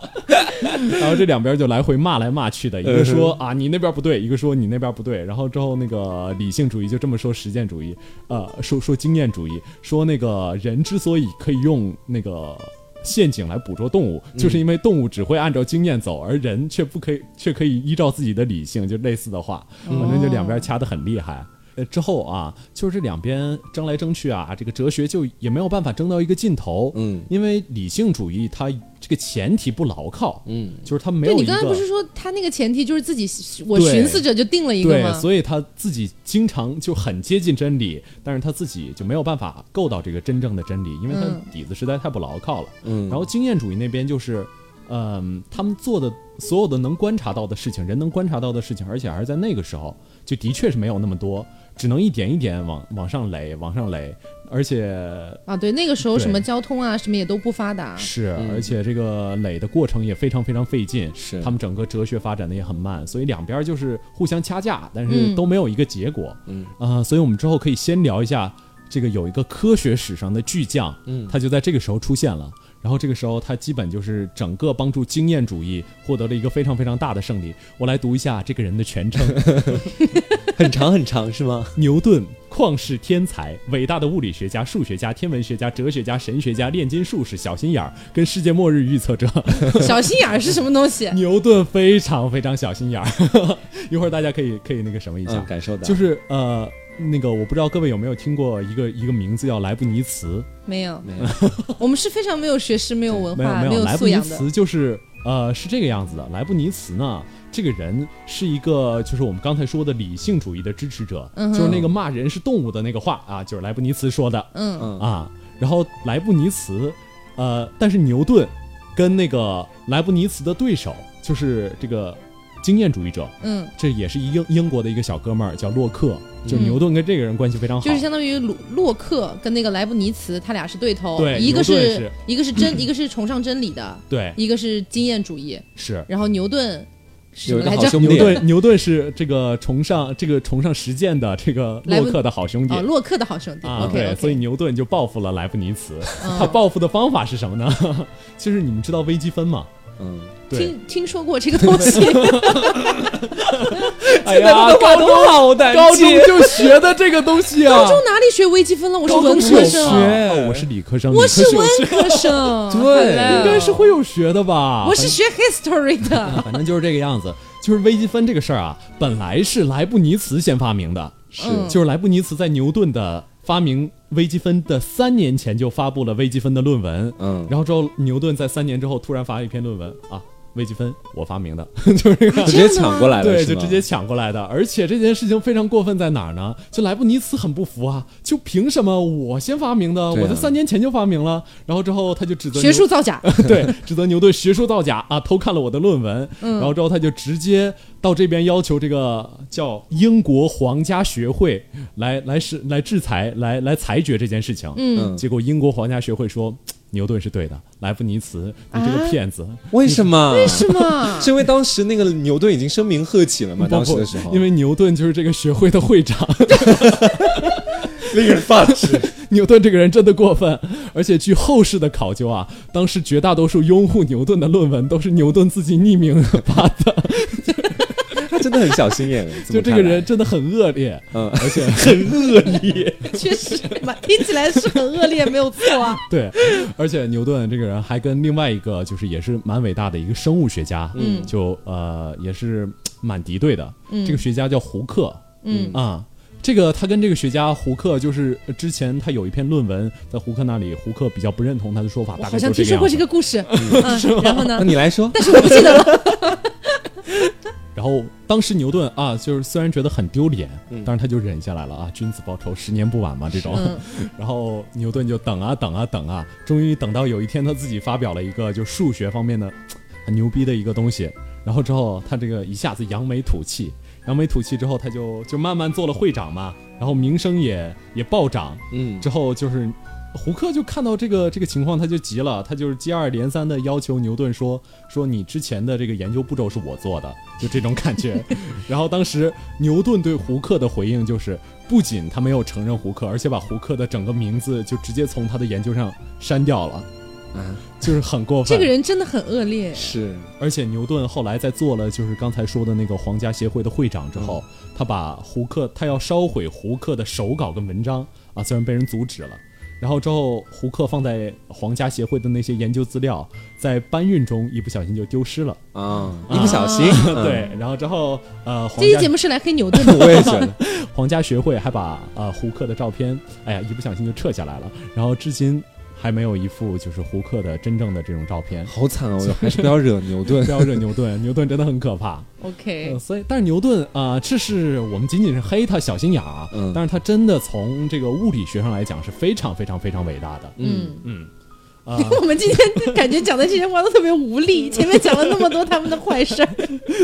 然后这两边就来回骂来骂去的，一个说啊你那边不对，一个说你那边不对。然后之后那个理性主义就这么说实践主义，呃，说说经验主义，说那个人之所以可以用那个。陷阱来捕捉动物，就是因为动物只会按照经验走，而人却不可以，却可以依照自己的理性，就类似的话，反正就两边掐得很厉害。呃，之后啊，就是这两边争来争去啊，这个哲学就也没有办法争到一个尽头。嗯，因为理性主义它这个前提不牢靠。嗯，就是他没有。你刚才不是说他那个前提就是自己我寻思着就定了一个吗？对，所以他自己经常就很接近真理，但是他自己就没有办法够到这个真正的真理，因为他底子实在太不牢靠了。嗯，然后经验主义那边就是，嗯，他们做的所有的能观察到的事情，人能观察到的事情，而且还是在那个时候，就的确是没有那么多。只能一点一点往往上垒，往上垒，而且啊，对，那个时候什么交通啊，什么也都不发达，是，而且这个垒的过程也非常非常费劲，是，他们整个哲学发展的也很慢，所以两边就是互相掐架，但是都没有一个结果，嗯。啊，所以我们之后可以先聊一下这个有一个科学史上的巨匠，嗯，他就在这个时候出现了。然后这个时候，他基本就是整个帮助经验主义获得了一个非常非常大的胜利。我来读一下这个人的全称 很长很长是吗？牛顿，旷世天才，伟大的物理学家、数学家、天文学家、哲学家、神学家、炼金术士、小心眼儿，跟世界末日预测者。小心眼儿是什么东西？牛顿非常非常小心眼儿。一会儿大家可以可以那个什么一下，感受到，就是呃。那个我不知道各位有没有听过一个一个名字叫莱布尼茨？没有，没有。我们是非常没有学识、没有文化、没有莱布尼茨就是呃是这个样子的。莱布尼茨呢，这个人是一个就是我们刚才说的理性主义的支持者，就是那个骂人是动物的那个话啊，就是莱布尼茨说的。嗯嗯啊，然后莱布尼茨，呃，但是牛顿跟那个莱布尼茨的对手就是这个。经验主义者，嗯，这也是英英国的一个小哥们儿，叫洛克，就牛顿跟这个人关系非常好，就是相当于洛洛克跟那个莱布尼茨，他俩是对头，对，一个是一个是真，一个是崇尚真理的，对，一个是经验主义，是，然后牛顿是来着，牛顿牛顿是这个崇尚这个崇尚实践的这个洛克的 好兄弟，洛克的好兄弟啊，对，所以牛顿就报复了莱布尼茨，他报复的方法是什么呢？就是你们知道微积分吗？嗯。听听说过这个东西，哎呀，高中好的，高中就学的这个东西啊！高中哪里学微积分了？我是文科生，我是理科生，我是文科生，对，应该是会有学的吧？我是学 history 的，反正就是这个样子。就是微积分这个事儿啊，本来是莱布尼茨先发明的，是，就是莱布尼茨在牛顿的。发明微积分的三年前就发布了微积分的论文，嗯，然后之后牛顿在三年之后突然发了一篇论文啊。微积分我发明的，就是直接抢过来的，对，就直接抢过来的。而且这件事情非常过分在哪儿呢？就莱布尼茨很不服啊，就凭什么我先发明的？我在三年前就发明了。然后之后他就指责学术造假，对，指责牛顿学术造假啊，偷看了我的论文。然后之后他就直接到这边要求这个叫英国皇家学会来来是来制裁，来来裁决这件事情。嗯，结果英国皇家学会说。牛顿是对的，莱布尼茨，你这个骗子，为什么？为什么？是因为当时那个牛顿已经声名鹤起了嘛？当时的时候，因为牛顿就是这个学会的会长，令人发指。牛顿这个人真的过分，而且据后世的考究啊，当时绝大多数拥护牛顿的论文都是牛顿自己匿名发的。真的很小心眼，就这个人真的很恶劣，嗯，而且很恶劣，确实嘛，听起来是很恶劣，没有错啊。对，而且牛顿这个人还跟另外一个就是也是蛮伟大的一个生物学家，嗯，就呃也是蛮敌对的。这个学家叫胡克，嗯啊。这个他跟这个学家胡克，就是之前他有一篇论文在胡克那里，胡克比较不认同他的说法，大概好像听说过这个故事，嗯，然后呢？那你来说，但是我不记得了。然后当时牛顿啊，就是虽然觉得很丢脸，但是他就忍下来了啊，君子报仇，十年不晚嘛，这种。然后牛顿就等啊等啊等啊，终于等到有一天他自己发表了一个就数学方面的很牛逼的一个东西，然后之后他这个一下子扬眉吐气。扬眉吐气之后，他就就慢慢做了会长嘛，然后名声也也暴涨。嗯，之后就是胡克就看到这个这个情况，他就急了，他就是接二连三的要求牛顿说说你之前的这个研究步骤是我做的，就这种感觉。然后当时牛顿对胡克的回应就是，不仅他没有承认胡克，而且把胡克的整个名字就直接从他的研究上删掉了。啊，就是很过分。这个人真的很恶劣。是，而且牛顿后来在做了就是刚才说的那个皇家协会的会长之后，他把胡克他要烧毁胡克的手稿跟文章啊，虽然被人阻止了，然后之后胡克放在皇家协会的那些研究资料在搬运中一不小心就丢失了。啊，一不小心。对，然后之后呃，这期节目是来黑牛顿的，我也觉得，皇家学会还把呃胡克的照片，哎呀，一不小心就撤下来了，然后至今。还没有一幅就是胡克的真正的这种照片，好惨哦！还是不要惹牛顿，不要惹牛顿，牛顿真的很可怕。OK，所以但是牛顿啊，这是我们仅仅是黑他小心眼啊，嗯，但是他真的从这个物理学上来讲是非常非常非常伟大的。嗯嗯，我们今天感觉讲的这些话都特别无力，前面讲了那么多他们的坏事儿，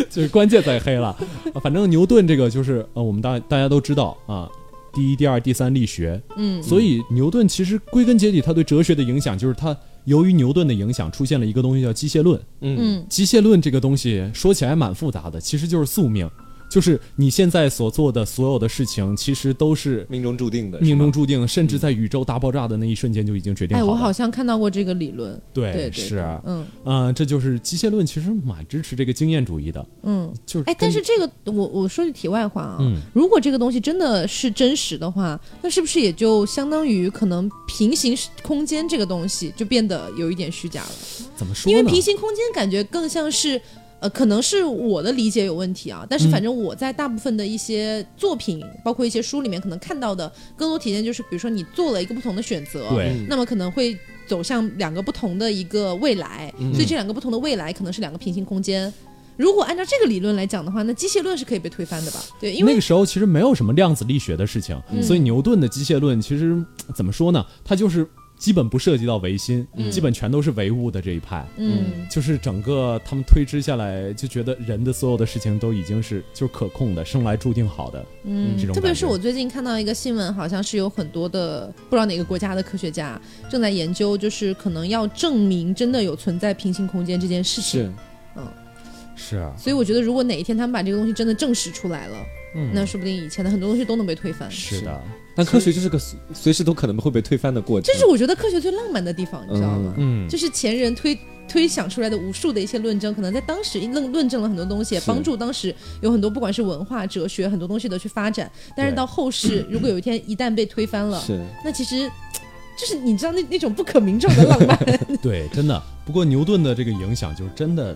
就是关键在黑了。反正牛顿这个就是呃，我们大大家都知道啊。第一、第二、第三力学，嗯，所以牛顿其实归根结底，他对哲学的影响就是他由于牛顿的影响，出现了一个东西叫机械论，嗯，机械论这个东西说起来蛮复杂的，其实就是宿命。就是你现在所做的所有的事情，其实都是命中注定的。命中注定，甚至在宇宙大爆炸的那一瞬间就已经决定好了。哎，我好像看到过这个理论。对，是，嗯嗯，这就是机械论，其实蛮支持这个经验主义的。嗯，就是。哎，但是这个，我我说句题外话啊，如果这个东西真的是真实的话，那是不是也就相当于可能平行空间这个东西就变得有一点虚假了？怎么说？因为平行空间感觉更像是。呃，可能是我的理解有问题啊，但是反正我在大部分的一些作品，包括一些书里面，可能看到的更多体现就是，比如说你做了一个不同的选择，对，那么可能会走向两个不同的一个未来，所以这两个不同的未来可能是两个平行空间。如果按照这个理论来讲的话，那机械论是可以被推翻的吧？对，因为那个时候其实没有什么量子力学的事情，所以牛顿的机械论其实怎么说呢？它就是。基本不涉及到唯心，基本全都是唯物的这一派。嗯，就是整个他们推知下来，就觉得人的所有的事情都已经是就可控的，生来注定好的。嗯，这种。特别是我最近看到一个新闻，好像是有很多的不知道哪个国家的科学家正在研究，就是可能要证明真的有存在平行空间这件事情。是，嗯，是啊。所以我觉得，如果哪一天他们把这个东西真的证实出来了，嗯，那说不定以前的很多东西都能被推翻。是的。但科学就是个随时都可能会被推翻的过程。这是我觉得科学最浪漫的地方，你知道吗？嗯，就是前人推推想出来的无数的一些论证，可能在当时论论证了很多东西，帮助当时有很多不管是文化、哲学很多东西的去发展。但是到后世，如果有一天一旦被推翻了，是那其实就是你知道那那种不可名状的浪漫。对，真的。不过牛顿的这个影响就是真的。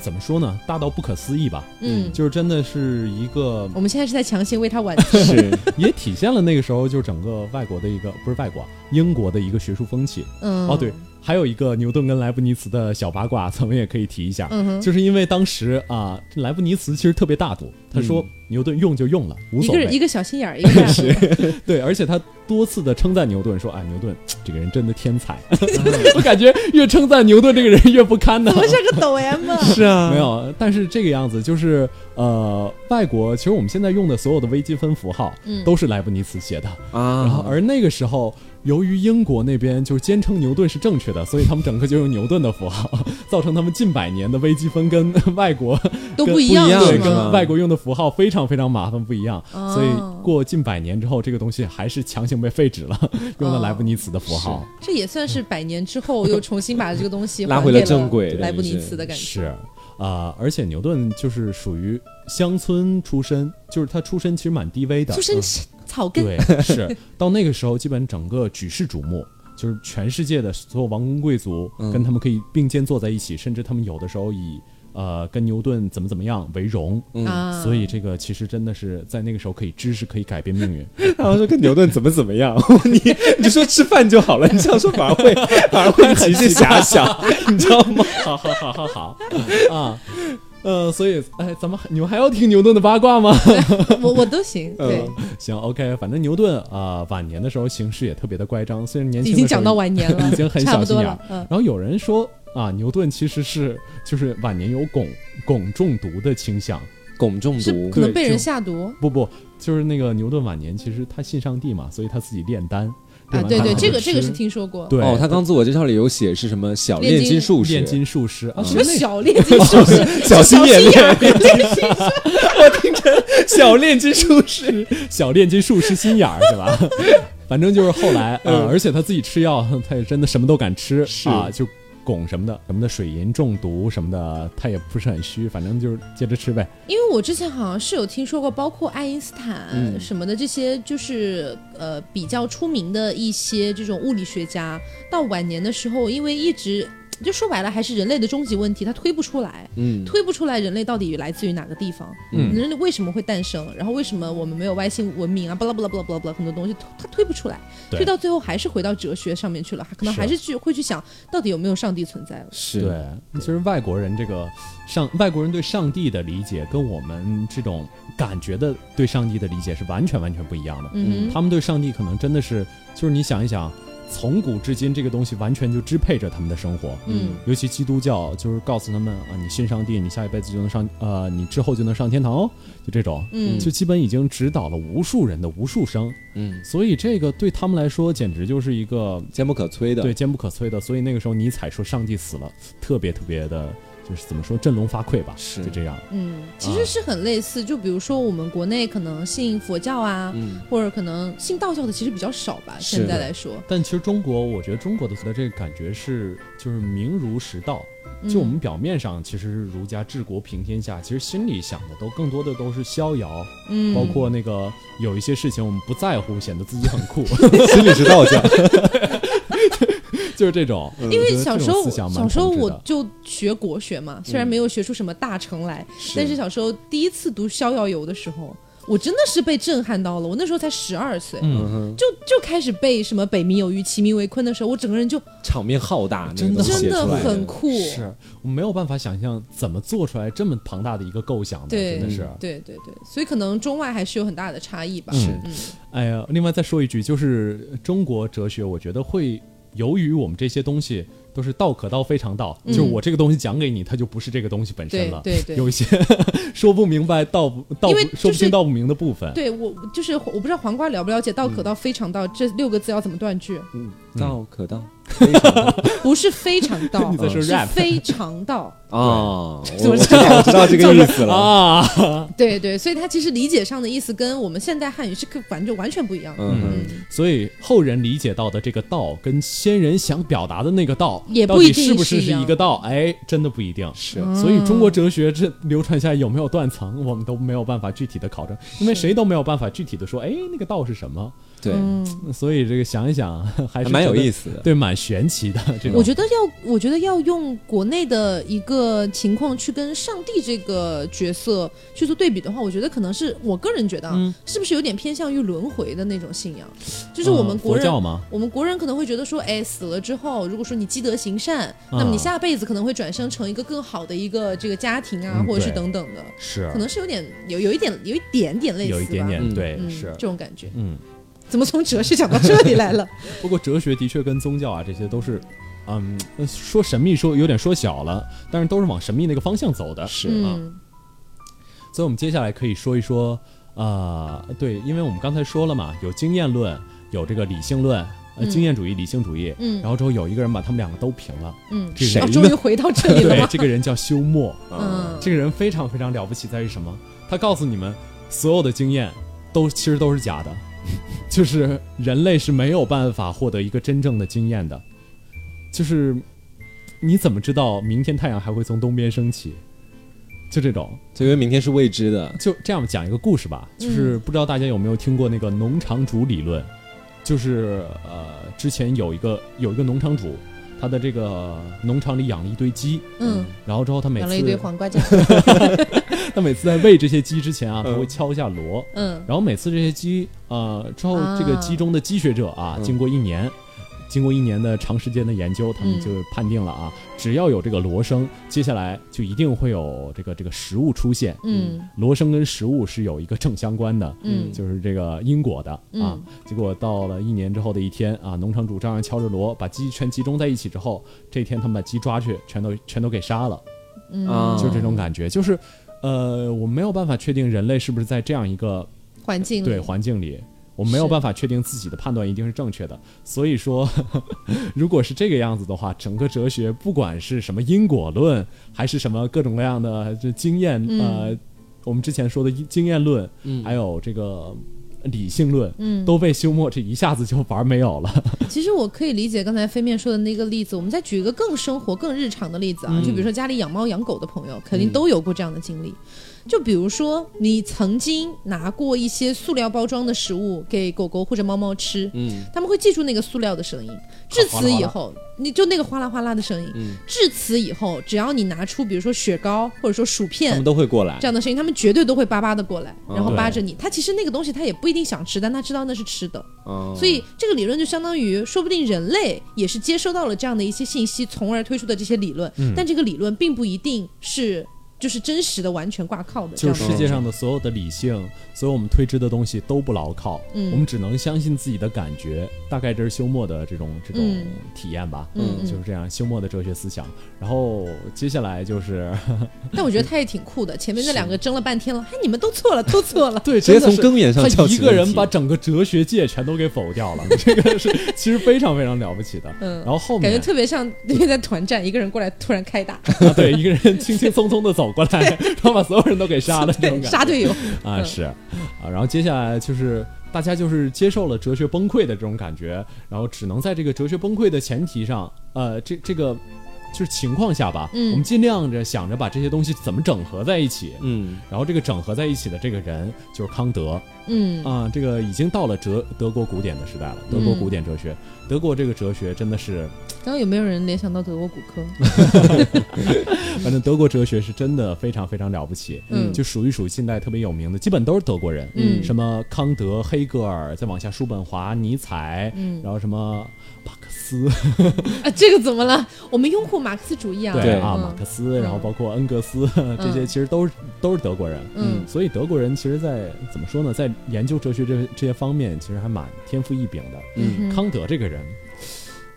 怎么说呢？大到不可思议吧。嗯，就是真的是一个。我们现在是在强行为他挽救，是 也体现了那个时候就整个外国的一个不是外国，英国的一个学术风气。嗯，哦对。还有一个牛顿跟莱布尼茨的小八卦，咱们也可以提一下，就是因为当时啊，莱布尼茨其实特别大度，他说牛顿用就用了，无所谓，一个小心眼儿，一个 是，对，而且他多次的称赞牛顿，说啊，牛顿这个人真的天才，我感觉越称赞牛顿这个人越不堪呢，怎么像个抖 M 啊？是啊，没有，但是这个样子就是呃，外国其实我们现在用的所有的微积分符号，都是莱布尼茨写的。啊，然后而那个时候。由于英国那边就是坚称牛顿是正确的，所以他们整个就用牛顿的符号，造成他们近百年的微积分跟 外国都不一样，对，跟外国用的符号非常非常麻烦不一样。所以过近百年之后，这个东西还是强行被废止了，用了莱布尼茨的符号。这也算是百年之后又重新把这个东西拉回了正轨，莱布尼茨的感觉。是。啊，而且牛顿就是属于乡村出身，就是他出身其实蛮低微的，出身。草根对是到那个时候，基本整个举世瞩目，就是全世界的所有王公贵族跟他们可以并肩坐在一起，甚至他们有的时候以呃跟牛顿怎么怎么样为荣，嗯，所以这个其实真的是在那个时候可以知识可以改变命运。然后说跟牛顿怎么怎么样，你你就说吃饭就好了，你这样说反而会反而会极致遐想，你知道吗？好好好好好啊。呃，所以，哎，咱们你们还要听牛顿的八卦吗？我我都行，对，行，OK，反正牛顿啊，晚年的时候行事也特别的乖张，虽然年轻已经讲到晚年了，已经很 小心眼了。然后有人说啊，牛顿其实是就是晚年有汞汞中毒的倾向，汞中毒可能被人下毒？不不，就是那个牛顿晚年其实他信上帝嘛，所以他自己炼丹。啊，对对，这个这个是听说过。对哦，他刚自我介绍里有写是什么小炼金术师，炼金术师啊，什么小炼金术师，小心眼炼金术师，我听成小炼金术师，小炼金术师心眼儿是吧？反正就是后来啊，而且他自己吃药，他也真的什么都敢吃啊，就。汞什么的，什么的水银中毒什么的，他也不是很虚，反正就是接着吃呗。因为我之前好像是有听说过，包括爱因斯坦什么的这些，就是呃比较出名的一些这种物理学家，到晚年的时候，因为一直。就说白了，还是人类的终极问题，它推不出来，嗯，推不出来，人类到底来自于哪个地方？嗯，人类为什么会诞生？然后为什么我们没有外星文明啊？巴拉巴拉巴拉巴拉巴拉，很多东西它推不出来，推到最后还是回到哲学上面去了，可能还是去会去想到底有没有上帝存在了。是对，其实外国人这个上外国人对上帝的理解跟我们这种感觉的对上帝的理解是完全完全不一样的。嗯，他们对上帝可能真的是就是你想一想。从古至今，这个东西完全就支配着他们的生活。嗯，尤其基督教就是告诉他们啊，你信上帝，你下一辈子就能上，呃，你之后就能上天堂哦，就这种。嗯，就基本已经指导了无数人的无数生。嗯，所以这个对他们来说简直就是一个坚不可摧的。对，坚不可摧的。所以那个时候尼采说上帝死了，特别特别的。就是怎么说振聋发聩吧，是就这样。嗯，其实是很类似。就比如说我们国内可能信佛教啊，或者可能信道教的其实比较少吧。现在来说，但其实中国，我觉得中国的的这个感觉是，就是名儒实道。就我们表面上其实儒家治国平天下，其实心里想的都更多的都是逍遥。嗯，包括那个有一些事情我们不在乎，显得自己很酷。心里是道家。就是这种，因为小时候小时候我就学国学嘛，虽然没有学出什么大成来，但是小时候第一次读《逍遥游》的时候，我真的是被震撼到了。我那时候才十二岁，嗯就就开始背什么“北冥有鱼，其名为鲲”的时候，我整个人就场面浩大，真的真的很酷。是我没有办法想象怎么做出来这么庞大的一个构想的，真的是。对对对，所以可能中外还是有很大的差异吧。是，哎呀，另外再说一句，就是中国哲学，我觉得会。由于我们这些东西都是道可道非常道，就我这个东西讲给你，它就不是这个东西本身了。对对，有一些 说不明白道不道说不清道不明的部分。对我就是我不知道黄瓜了不了解道可道非常道这六个字要怎么断句？嗯，道可道。不是非常道，是非常道啊！我知道，我知道这个意思了啊！对对，所以他其实理解上的意思跟我们现代汉语是完就完全不一样。嗯，所以后人理解到的这个道，跟先人想表达的那个道，也不一定是不是是一个道？哎，真的不一定是。所以中国哲学这流传下来有没有断层，我们都没有办法具体的考证，因为谁都没有办法具体的说，哎，那个道是什么？对，所以这个想一想还是蛮有意思的，对，蛮玄奇的。这我觉得要，我觉得要用国内的一个情况去跟上帝这个角色去做对比的话，我觉得可能是我个人觉得，是不是有点偏向于轮回的那种信仰？就是我们国人，我们国人可能会觉得说，哎，死了之后，如果说你积德行善，那么你下辈子可能会转生成一个更好的一个这个家庭啊，或者是等等的，是，可能是有点有有一点有一点点类似，有一点点对，是。这种感觉，嗯。怎么从哲学讲到这里来了？不过哲学的确跟宗教啊，这些都是，嗯，说神秘说有点说小了，但是都是往神秘那个方向走的，是啊。所以，我们接下来可以说一说，啊，对，因为我们刚才说了嘛，有经验论，有这个理性论，呃，经验主义、理性主义，嗯，然后之后有一个人把他们两个都平了，嗯，谁终于回到这里了 对，这个人叫休谟，嗯，这个人非常非常了不起，在于什么？他告诉你们，所有的经验都其实都是假的。就是人类是没有办法获得一个真正的经验的，就是你怎么知道明天太阳还会从东边升起？就这种，就因为明天是未知的。就这样讲一个故事吧，就是不知道大家有没有听过那个农场主理论，就是呃，之前有一个有一个农场主，他的这个农场里养了一堆鸡，嗯，然后之后他每次养了一堆黄瓜酱，他每次在喂这些鸡之前啊，他会敲一下锣，嗯，然后每次这些鸡呃之后这个鸡中的鸡学者啊，经过一年。经过一年的长时间的研究，他们就判定了啊，只要有这个锣声，接下来就一定会有这个这个食物出现。嗯，锣声跟食物是有一个正相关的，嗯，就是这个因果的啊。结果到了一年之后的一天啊，农场主照样敲着锣，把鸡全集中在一起之后，这天他们把鸡抓去，全都全都给杀了。嗯，就这种感觉，就是呃，我没有办法确定人类是不是在这样一个环境对环境里。我没有办法确定自己的判断一定是正确的，所以说，如果是这个样子的话，整个哲学不管是什么因果论，还是什么各种各样的这经验，呃，我们之前说的经验论，还有这个理性论，嗯，都被休谟这一下子就玩没有了。其实我可以理解刚才飞面说的那个例子，我们再举一个更生活、更日常的例子啊，就比如说家里养猫养狗的朋友，肯定都有过这样的经历。就比如说，你曾经拿过一些塑料包装的食物给狗狗或者猫猫吃，嗯，他们会记住那个塑料的声音。至此以后，你就那个哗啦哗啦的声音。嗯，至此以后，只要你拿出比如说雪糕或者说薯片，他们都会过来这样的声音，他们绝对都会巴巴的过来，然后扒着你。他其实那个东西他也不一定想吃，但他知道那是吃的。所以这个理论就相当于，说不定人类也是接收到了这样的一些信息，从而推出的这些理论。但这个理论并不一定是。就是真实的，完全挂靠的。就是世界上的所有的理性，所有我们推知的东西都不牢靠。嗯，我们只能相信自己的感觉。大概这是休谟的这种这种体验吧。嗯，就是这样，休谟的哲学思想。然后接下来就是，但我觉得他也挺酷的。前面那两个争了半天了，哎，你们都错了，都错了。对，直接从根源上他一个人把整个哲学界全都给否掉了。这个是其实非常非常了不起的。嗯，然后后面感觉特别像那边在团战，一个人过来突然开打。对，一个人轻轻松松的走。走过来，然后把所有人都给杀了，这种杀队友。啊是。啊，然后接下来就是大家就是接受了哲学崩溃的这种感觉，然后只能在这个哲学崩溃的前提上，呃，这这个就是情况下吧，嗯。我们尽量着想着把这些东西怎么整合在一起，嗯，然后这个整合在一起的这个人就是康德，嗯。啊，这个已经到了哲德国古典的时代了，德国古典哲学，德国这个哲学真的是。刚刚有没有人联想到德国骨科？反正德国哲学是真的非常非常了不起，嗯，就数一数近代特别有名的，基本都是德国人，嗯，什么康德、黑格尔，再往下叔本华、尼采，嗯，然后什么马克思，啊，这个怎么了？我们拥护马克思主义啊，对啊，马克思，然后包括恩格斯 这些，其实都是都是德国人，嗯，所以德国人其实，在怎么说呢，在研究哲学这这些方面，其实还蛮天赋异禀的，嗯，康德这个人。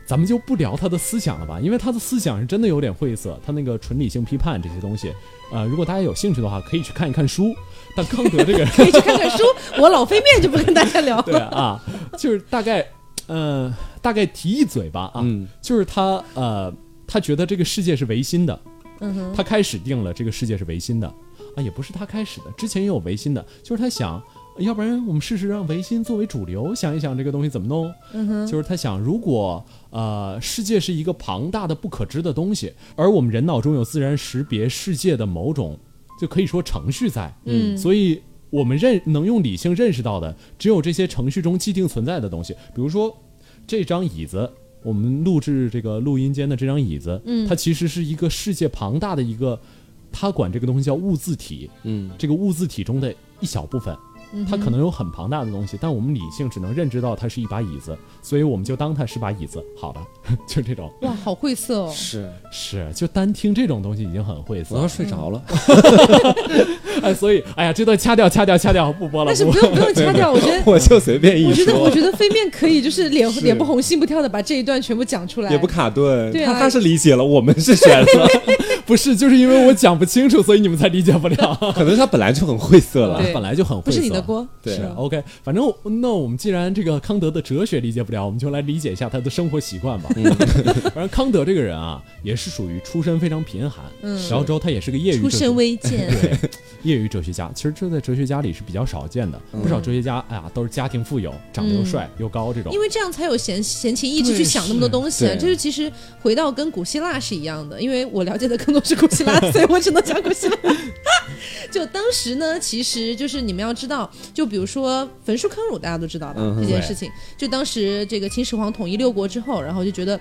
咱们就不聊他的思想了吧，因为他的思想是真的有点晦涩。他那个纯理性批判这些东西，呃，如果大家有兴趣的话，可以去看一看书。但康德这个可以去看看书，我老飞面就不跟大家聊了。对啊，就是大概，呃，大概提一嘴吧啊，就是他呃，他觉得这个世界是唯心的，嗯哼，他开始定了这个世界是唯心的啊，也不是他开始的，之前也有唯心的，就是他想。要不然我们试试让唯心作为主流，想一想这个东西怎么弄。嗯哼，就是他想，如果呃世界是一个庞大的不可知的东西，而我们人脑中有自然识别世界的某种，就可以说程序在。嗯，所以我们认能用理性认识到的，只有这些程序中既定存在的东西。比如说这张椅子，我们录制这个录音间的这张椅子，嗯，它其实是一个世界庞大的一个，他管这个东西叫物字体。嗯，这个物字体中的一小部分。它可能有很庞大的东西，但我们理性只能认知到它是一把椅子，所以我们就当它是把椅子。好的，就这种。哇，好晦涩哦。是是，就单听这种东西已经很晦涩。我要睡着了。哎，所以，哎呀，这段掐掉，掐掉，掐掉，不播了。但是不用不用掐掉，我觉得 我就随便一说。我觉得我觉得飞面可以，就是脸脸不红心不跳的把这一段全部讲出来，也不卡顿。对啊，他是理解了，我们是选了。不是，就是因为我讲不清楚，所以你们才理解不了。可能他本来就很晦涩了，本来就很晦涩。不是你的锅。对，OK，反正那我们既然这个康德的哲学理解不了，我们就来理解一下他的生活习惯吧。反正康德这个人啊，也是属于出身非常贫寒，然后之后他也是个业余出身微贱，对，业余哲学家。其实这在哲学家里是比较少见的，不少哲学家，哎呀，都是家庭富有，长得又帅又高这种。因为这样才有闲闲情逸致去想那么多东西。就是其实回到跟古希腊是一样的，因为我了解的更多是古希腊，所以我只能讲古希腊。就当时呢，其实就是你们要知道，就比如说焚书坑儒，大家都知道吧？这件事情，就当时这个秦始皇统一六国之后，然后就觉得。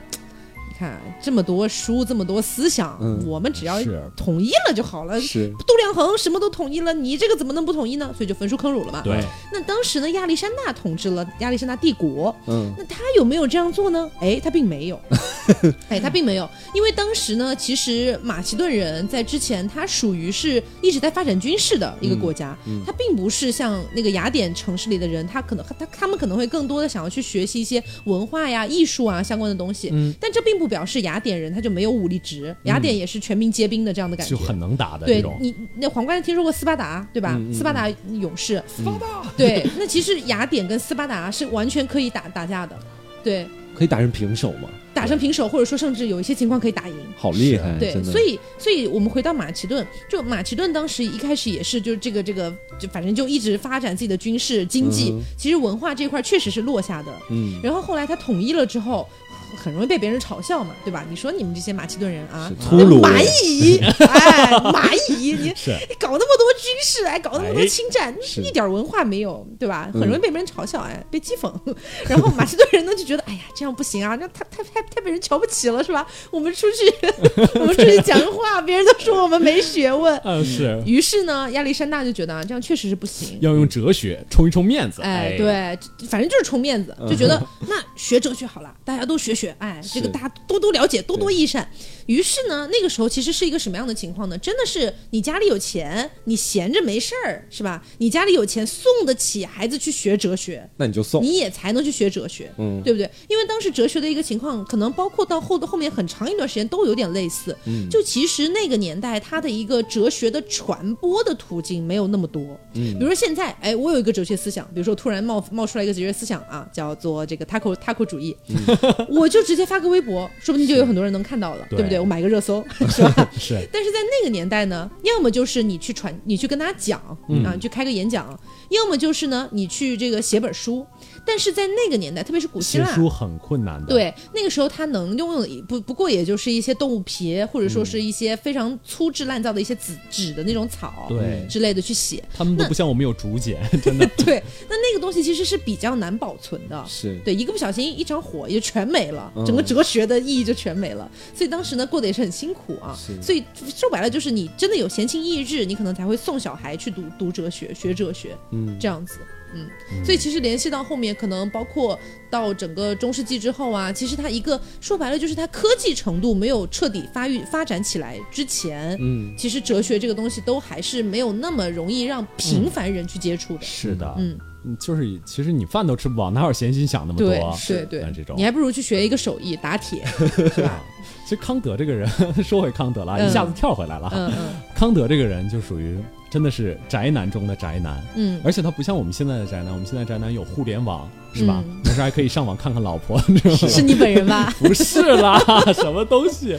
看这么多书，这么多思想，我们只要统一了就好了。是度量衡什么都统一了，你这个怎么能不统一呢？所以就焚书坑儒了嘛。对。那当时呢，亚历山大统治了亚历山大帝国。嗯。那他有没有这样做呢？哎，他并没有。哎，他并没有，因为当时呢，其实马其顿人在之前，他属于是一直在发展军事的一个国家，他并不是像那个雅典城市里的人，他可能他他们可能会更多的想要去学习一些文化呀、艺术啊相关的东西。嗯。但这并不表示雅典人他就没有武力值，雅典也是全民皆兵的这样的感觉，就很能打的对你那皇冠听说过斯巴达对吧？斯巴达勇士。斯巴达。对，那其实雅典跟斯巴达是完全可以打打架的，对。可以打成平手吗？打成平手，或者说甚至有一些情况可以打赢，好厉害！对，所以，所以我们回到马其顿，就马其顿当时一开始也是，就是这个这个，就反正就一直发展自己的军事经济，其实文化这块确实是落下的。嗯，然后后来他统一了之后。很容易被别人嘲笑嘛，对吧？你说你们这些马其顿人啊，蚂蚁，哎，蚂蚁，你 你搞那么多军事，哎，搞那么多侵占，一点文化没有，对吧？很容易被别人嘲笑，哎，被讥讽。然后马其顿人呢就觉得，哎呀，这样不行啊，那太太太太被人瞧不起了，是吧？我们出去，我们出去讲话，别人都说我们没学问。嗯，是。于是呢，亚历山大就觉得啊这样确实是不行，要用哲学冲一冲面子。哎，对，反正就是冲面子，就觉得那学哲学好了，大家都学学。哎，这个大家多多了解，多多益善。于是呢，那个时候其实是一个什么样的情况呢？真的是你家里有钱，你闲着没事儿是吧？你家里有钱，送得起孩子去学哲学，那你就送，你也才能去学哲学，嗯，对不对？因为当时哲学的一个情况，可能包括到后的后面很长一段时间都有点类似。嗯，就其实那个年代，它的一个哲学的传播的途径没有那么多。嗯，比如说现在，哎，我有一个哲学思想，比如说突然冒冒出来一个哲学思想啊，叫做这个 taco taco 主义，我就。就直接发个微博，说不定就有很多人能看到了，对不对？我买个热搜，是吧？是。但是在那个年代呢，要么就是你去传，你去跟大家讲啊，你去开个演讲；要么就是呢，你去这个写本书。但是在那个年代，特别是古希腊，写书很困难的。对，那个时候他能用不不过也就是一些动物皮，或者说是一些非常粗制滥造的一些纸纸的那种草，对之类的去写。他们都不像我们有竹简，真的。对，那那个东西其实是比较难保存的。是对，一个不小心一场火也就全没了，整个哲学的意义就全没了。所以当时呢，过得也是很辛苦啊。所以说白了，就是你真的有闲情逸致，你可能才会送小孩去读读哲学、学哲学，嗯，这样子。嗯，所以其实联系到后面，可能包括到整个中世纪之后啊，其实它一个说白了就是它科技程度没有彻底发育发展起来之前，嗯，其实哲学这个东西都还是没有那么容易让平凡人去接触的。是的，嗯，就是其实你饭都吃不饱，哪有闲心想那么多？啊对对这种，你还不如去学一个手艺，打铁，是吧？其实康德这个人，说回康德了，一下子跳回来了。嗯嗯，康德这个人就属于。真的是宅男中的宅男，嗯，而且他不像我们现在的宅男，我们现在宅男有互联网，是吧？有时还可以上网看看老婆，是你本人吧？不是啦，什么东西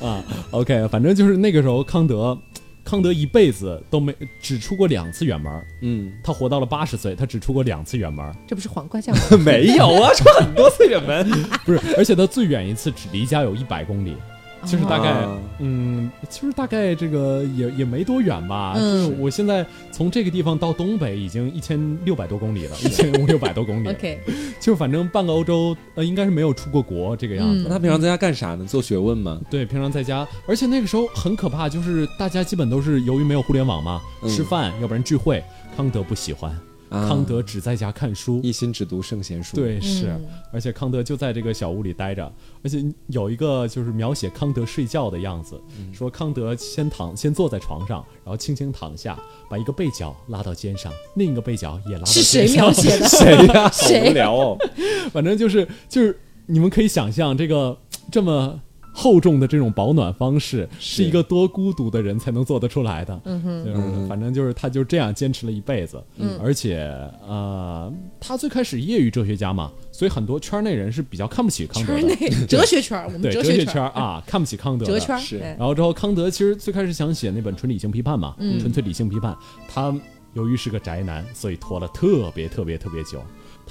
啊？OK，反正就是那个时候，康德，康德一辈子都没只出过两次远门，嗯，他活到了八十岁，他只出过两次远门，这不是皇冠像吗？没有啊，出很多次远门，不是，而且他最远一次只离家有一百公里。就是大概，嗯，其实大概这个也也没多远吧。就是我现在从这个地方到东北已经一千六百多公里了，一千五六百多公里。OK，就反正半个欧洲，呃，应该是没有出过国这个样子。他平常在家干啥呢？做学问吗？对，平常在家。而且那个时候很可怕，就是大家基本都是由于没有互联网嘛，吃饭要不然聚会。康德不喜欢。康德只在家看书，一心只读圣贤书。对，是，而且康德就在这个小屋里待着，而且有一个就是描写康德睡觉的样子，说康德先躺，先坐在床上，然后轻轻躺下，把一个被角拉到肩上，另一个被角也拉到肩上。是谁描写的？谁呀？好？无聊哦。反正就是就是你们可以想象这个这么。厚重的这种保暖方式，是一个多孤独的人才能做得出来的。嗯哼，就是反正就是他就这样坚持了一辈子。嗯，而且呃，他最开始业余哲学家嘛，所以很多圈内人是比较看不起康德的。哲学圈，我们 哲学圈啊，看不起康德。哲圈是。然后之后，康德其实最开始想写那本《纯理性批判》嘛，《纯粹理性批判》，他由于是个宅男，所以拖了特别特别特别久。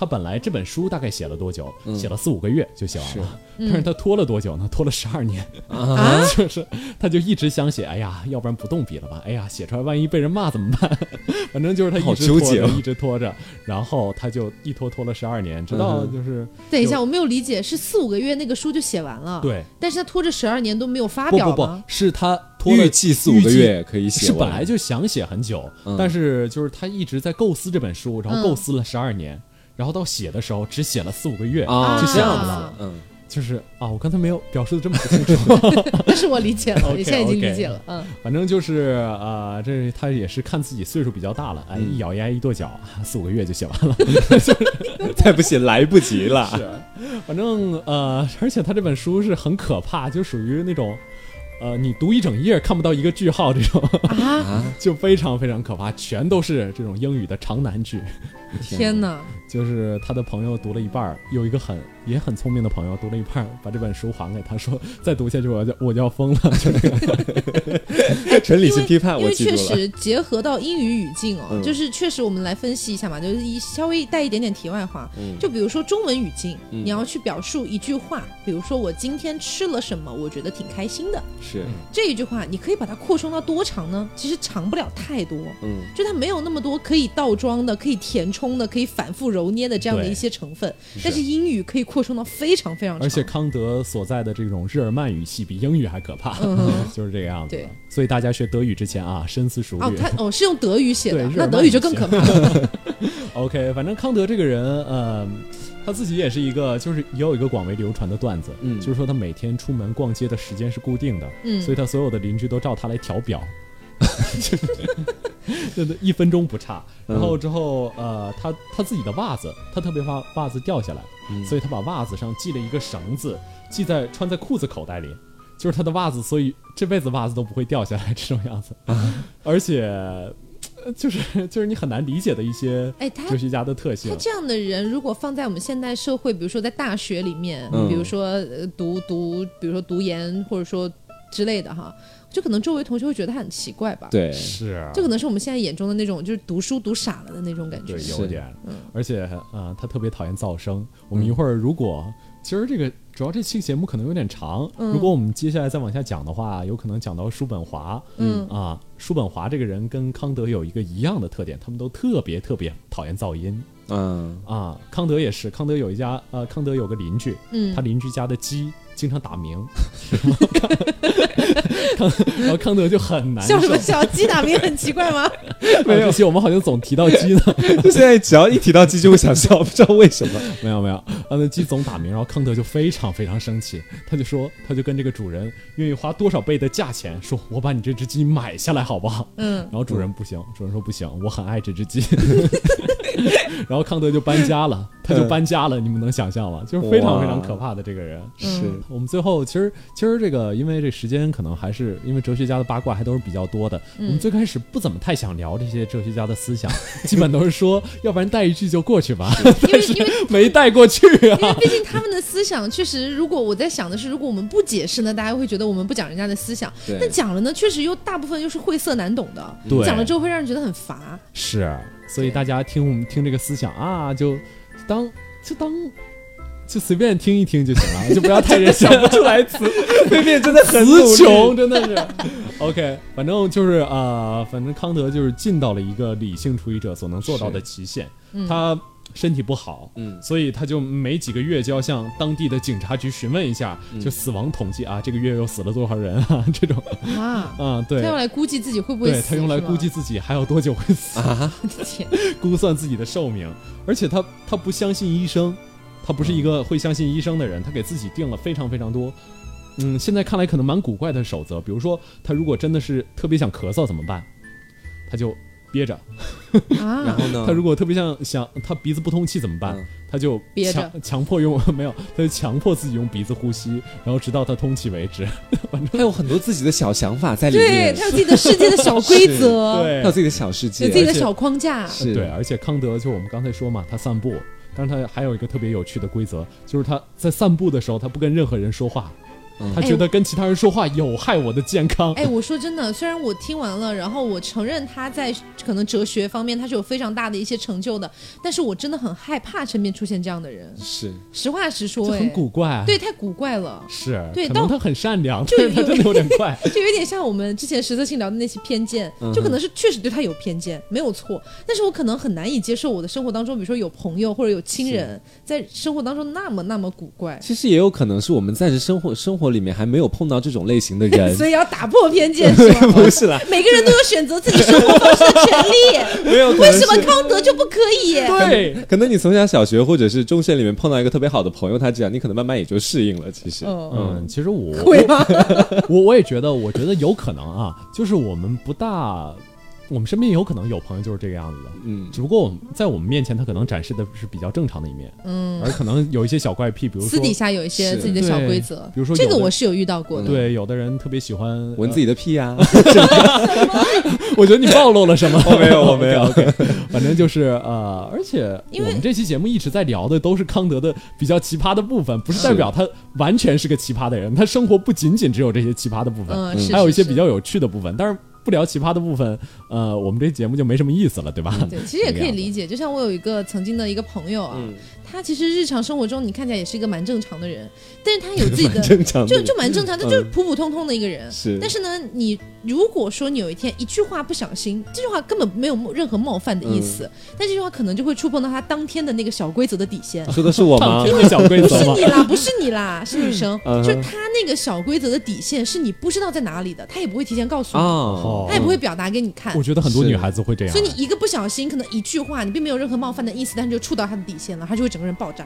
他本来这本书大概写了多久？写了四五个月就写完了，嗯。但是他拖了多久呢？拖了十二年，啊，就是他就一直想写，哎呀，要不然不动笔了吧？哎呀，写出来万一被人骂怎么办？反正就是他一直拖着，一直拖着，然后他就一拖拖了十二年，直到嗯就是、等一下，我没有理解，是四五个月那个书就写完了，，对，但是他拖着十二年都没有发不不不表吗？，是他拖了预计四五个月可以写完，是本来就想写很久，嗯。但是就是他一直在构思这本书，然后嗯。构思了十二年，然后到写的时候只写了四五个月，啊，就这样子嗯，就是啊，我刚才没有表述的这么清楚，但是我理解了 你现在已经理解了，嗯，反正就是啊、呃这他也是看自己岁数比较大了，哎，嗯一咬牙一跺脚，四五个月就写完了。再不写来不及了。是，反正呃，而且他这本书是很可怕，就属于那种。呃，你读一整页看不到一个句号，这种啊，啊！就非常非常可怕，全都是这种英语的长难句。天哪，就是他的朋友读了一半，有一个很也很聪明的朋友读了一半，把这本书还给他说，再读下去我就我就要疯了。就那个纯理性批判，因为确。实结合到英语语境哦，嗯就是确实我们来分析一下嘛，就是一稍微带一点点题外话，嗯就比如说中文语境，嗯你要去表述一句话，比如说我今天吃了什么，我觉得挺开心的，是，这一句话你可以把它扩充到多长呢？其实长不了太多。嗯，就它没有那么多可以倒装的、可以填充的、可以反复揉捏的这样的一些成分，但是英语可以扩充到非常非常长，而且康德所在的这种日耳曼语系比英语还可怕，嗯 就是这个样子对。所以大家学德语之前啊，深思熟虑。哦，他哦是用德语写的那德语就更可怕了。OK，反正康德这个人，呃，他自己也是一个，就是也有一个广为流传的段子，嗯就是说他每天出门逛街的时间是固定的，嗯所以他所有的邻居都照他来调表，真的，一分钟不差。然后之后，呃，他他自己的袜子，他特别怕袜子掉下来，嗯所以他把袜子上系了一个绳子，系在穿在裤子口袋里。就是他的袜子，所以这辈子袜子都不会掉下来这种样子，而且呃就是就是你很难理解的一些哎，哲学家的特性他。这样的人，如果放在我们现代社会，比如说在大学里面，嗯比如说呃读读，比如说读研或者说之类的哈，就可能周围同学会觉得他很奇怪吧。，对，是啊，这可能是我们现在眼中的那种就是读书读傻了的那种感觉有点，嗯而且啊、呃他特别讨厌噪声。我们一会儿如果、其实这个主要这期节目可能有点长，嗯如果我们接下来再往下讲的话，有可能讲到叔本华。嗯啊，叔本华这个人跟康德有一个一样的特点，他们都特别特别讨厌噪音嗯，啊。康德也是，康德有一家呃，康德有个邻居，嗯他邻居家的鸡经常打鸣，康然后康德就很难受笑。什么笑？鸡打鸣很奇怪吗？没有，其实我们好像总提到鸡呢。就 现在只要一提到鸡就会想笑，不知道为什么。没有没有，啊，那鸡总打鸣，然后康德就非常非常生气，他就说，他就跟这个主人愿意花多少倍的价钱，说我把你这只鸡买下来好不好？嗯然后主人不行，主人说不行，我很爱这只鸡。然后康德就搬家了，他就搬家了，你们能想象吗？就是非常非常可怕的这个人。是，我们最后其实其实这个，因为这时间可能还是因为哲学家的八卦还都是比较多的。我们最开始不怎么太想聊这些哲学家的思想，基本都是说，要不然带一句就过去吧，因为因为 没带过去啊。因为毕竟他们的思想确实，如果我在想的是，如果我们不解释呢，大家会觉得我们不讲人家的思想；对但讲了呢，确实又大部分又是晦涩难懂的，对讲了之后会让人觉得很乏。是，所以大家听我们听这个思想啊，就当就当就随便听一听就行了，就不要太认真。想不出来词，对面真的很词穷，真的是。OK，反正就是啊、呃反正康德就是尽到了一个理性主义者所能做到的极限。他身体不好，嗯。所以他就每几个月就要向当地的警察局询问一下，就死亡统计啊，这个月又死了多少人啊，这种。啊，啊，对。他。用来估计自己会不会死，对他用来估计自己还有多久会死，啊，天，估算自己的寿命，而且他他不相信医生，他不是一个会相信医生的人，他给自己定了非常非常多，嗯，现在看来可能蛮古怪的守则，比如说他如果真的是特别想咳嗽怎么办，他就憋着；然啊，后呢？他如果特别像想他鼻子不通气怎么办，嗯。他就憋着。强强迫用 没有，他就强迫自己用鼻子呼吸，然后直到他通气为止。他有很多自己的小想法在里面。对面，他有自己的世界的小规则，对。他有自己的小世界，有自己的小框架，是。对，而且康德就我们刚才说嘛，他散步，但是他还有一个特别有趣的规则，就是他在散步的时候，他不跟任何人说话，他觉得跟其他人说话有害我的健康。哎，我说真的，虽然我听完了，然后我承认他在可能哲学方面他是有非常大的一些成就的，但是我真的很害怕身边出现这样的人。是，实话实说，很古怪。对，太古怪了。是，对，可能他很善良，就 他真的有点怪，就有点像我们之前实测性聊的那些偏见，就可能是确实对他有偏见，没有错。但是我可能很难以接受我的生活当中，比如说有朋友或者有亲人在生活当中那么那么古怪。其实也有可能是我们暂时生活生活里面还没有碰到这种类型的人，所以要打破偏见。不是啦，每个人都有选择自己生活方式的权利。没有，为什么康德就不可以？对，可能你从小小学或者是中学里面碰到一个特别好的朋友，他这样，你可能慢慢也就适应了。其实，嗯，其实我会吗？我我也觉得，我觉得有可能啊，就是我们不大。我们身边有可能有朋友就是这个样子的，嗯，只不过我们在我们面前，他可能展示的是比较正常的一面，嗯，而可能有一些小怪癖，比如说私底下有一些自己的小规则，比如说这个我是有遇到过的，对，有的人特别喜欢闻自己的屁啊，我觉得你暴露了什么？我 没有，我没有，反正就是呃，而且我们这期节目一直在聊的都是康德的比较奇葩的部分，不是代表他完全是个奇葩的人，他生活不仅仅只有这些奇葩的部分，嗯，还有一些比较有趣的部分，但是。不聊奇葩的部分，呃，我们这节目就没什么意思了，对吧？对，其实也可以理解。就像我有一个曾经的一个朋友啊。他其实日常生活中你看起来也是一个蛮正常的人，但是他有自己的，就就蛮正常，他就是普普通通的一个人。是，但是呢，你如果说你有一天一句话不小心，这句话根本没有任何冒犯的意思，但这句话可能就会触碰到他当天的那个小规则的底线。说的是我吗？小规则。不是你啦，不是你啦，是女生。就他那个小规则的底线是你不知道在哪里的，他也不会提前告诉你，他也不会表达给你看。我觉得很多女孩子会这样，所以你一个不小心，可能一句话你并没有任何冒犯的意思，但是就触到他的底线了，他就会整个人爆炸。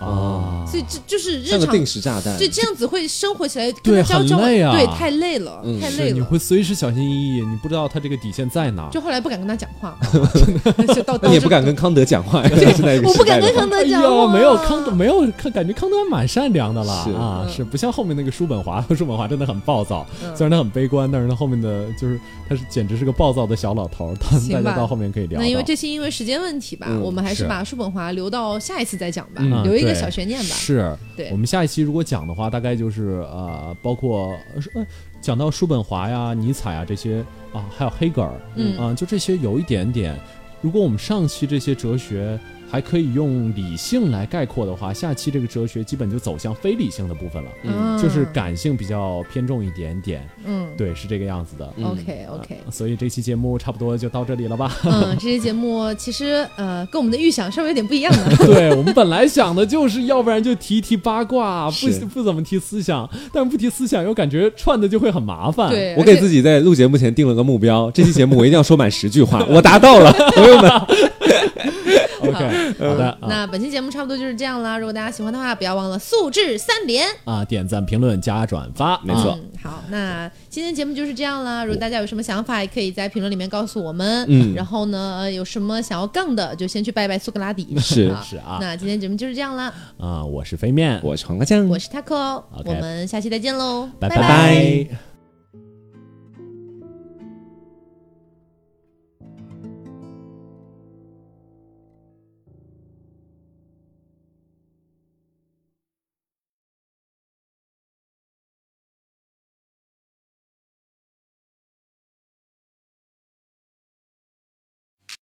啊，所以这就是日常定时炸弹，就这样子会生活起来对很累啊，对太累了，太累了。你会随时小心翼翼，你不知道他这个底线在哪。就后来不敢跟他讲话，那你也不敢跟康德讲话，现在我不敢跟康德讲话，没有康德没有看，感觉康德还蛮善良的了啊，是不像后面那个叔本华，叔本华真的很暴躁，虽然他很悲观，但是他后面的就是他是简直是个暴躁的小老头。大家到后面可以聊。那因为这期因为时间问题吧，我们还是把叔本华留到下一次再讲吧，留一个小悬念吧。是，对，我们下一期如果讲的话，大概就是呃，包括呃，讲到叔本华呀、尼采啊这些啊，还有黑格尔，嗯啊，就这些有一点点。如果我们上期这些哲学。还可以用理性来概括的话，下期这个哲学基本就走向非理性的部分了，嗯，就是感性比较偏重一点点，嗯，对，是这个样子的。OK OK，所以这期节目差不多就到这里了吧？嗯，这期节目其实呃跟我们的预想稍微有点不一样的。对我们本来想的就是，要不然就提一提八卦，不不怎么提思想，但不提思想又感觉串的就会很麻烦。对，我给自己在录节目前定了个目标，这期节目我一定要说满十句话，我达到了，朋友们。OK，好的，那本期节目差不多就是这样了。如果大家喜欢的话，不要忘了素质三连啊，点赞、评论、加转发，没错。好，那今天节目就是这样了。如果大家有什么想法，也可以在评论里面告诉我们。嗯，然后呢，有什么想要杠的，就先去拜拜苏格拉底。是是啊。那今天节目就是这样了。啊，我是飞面，我是黄瓜酱，我是 taco，我们下期再见喽，拜拜。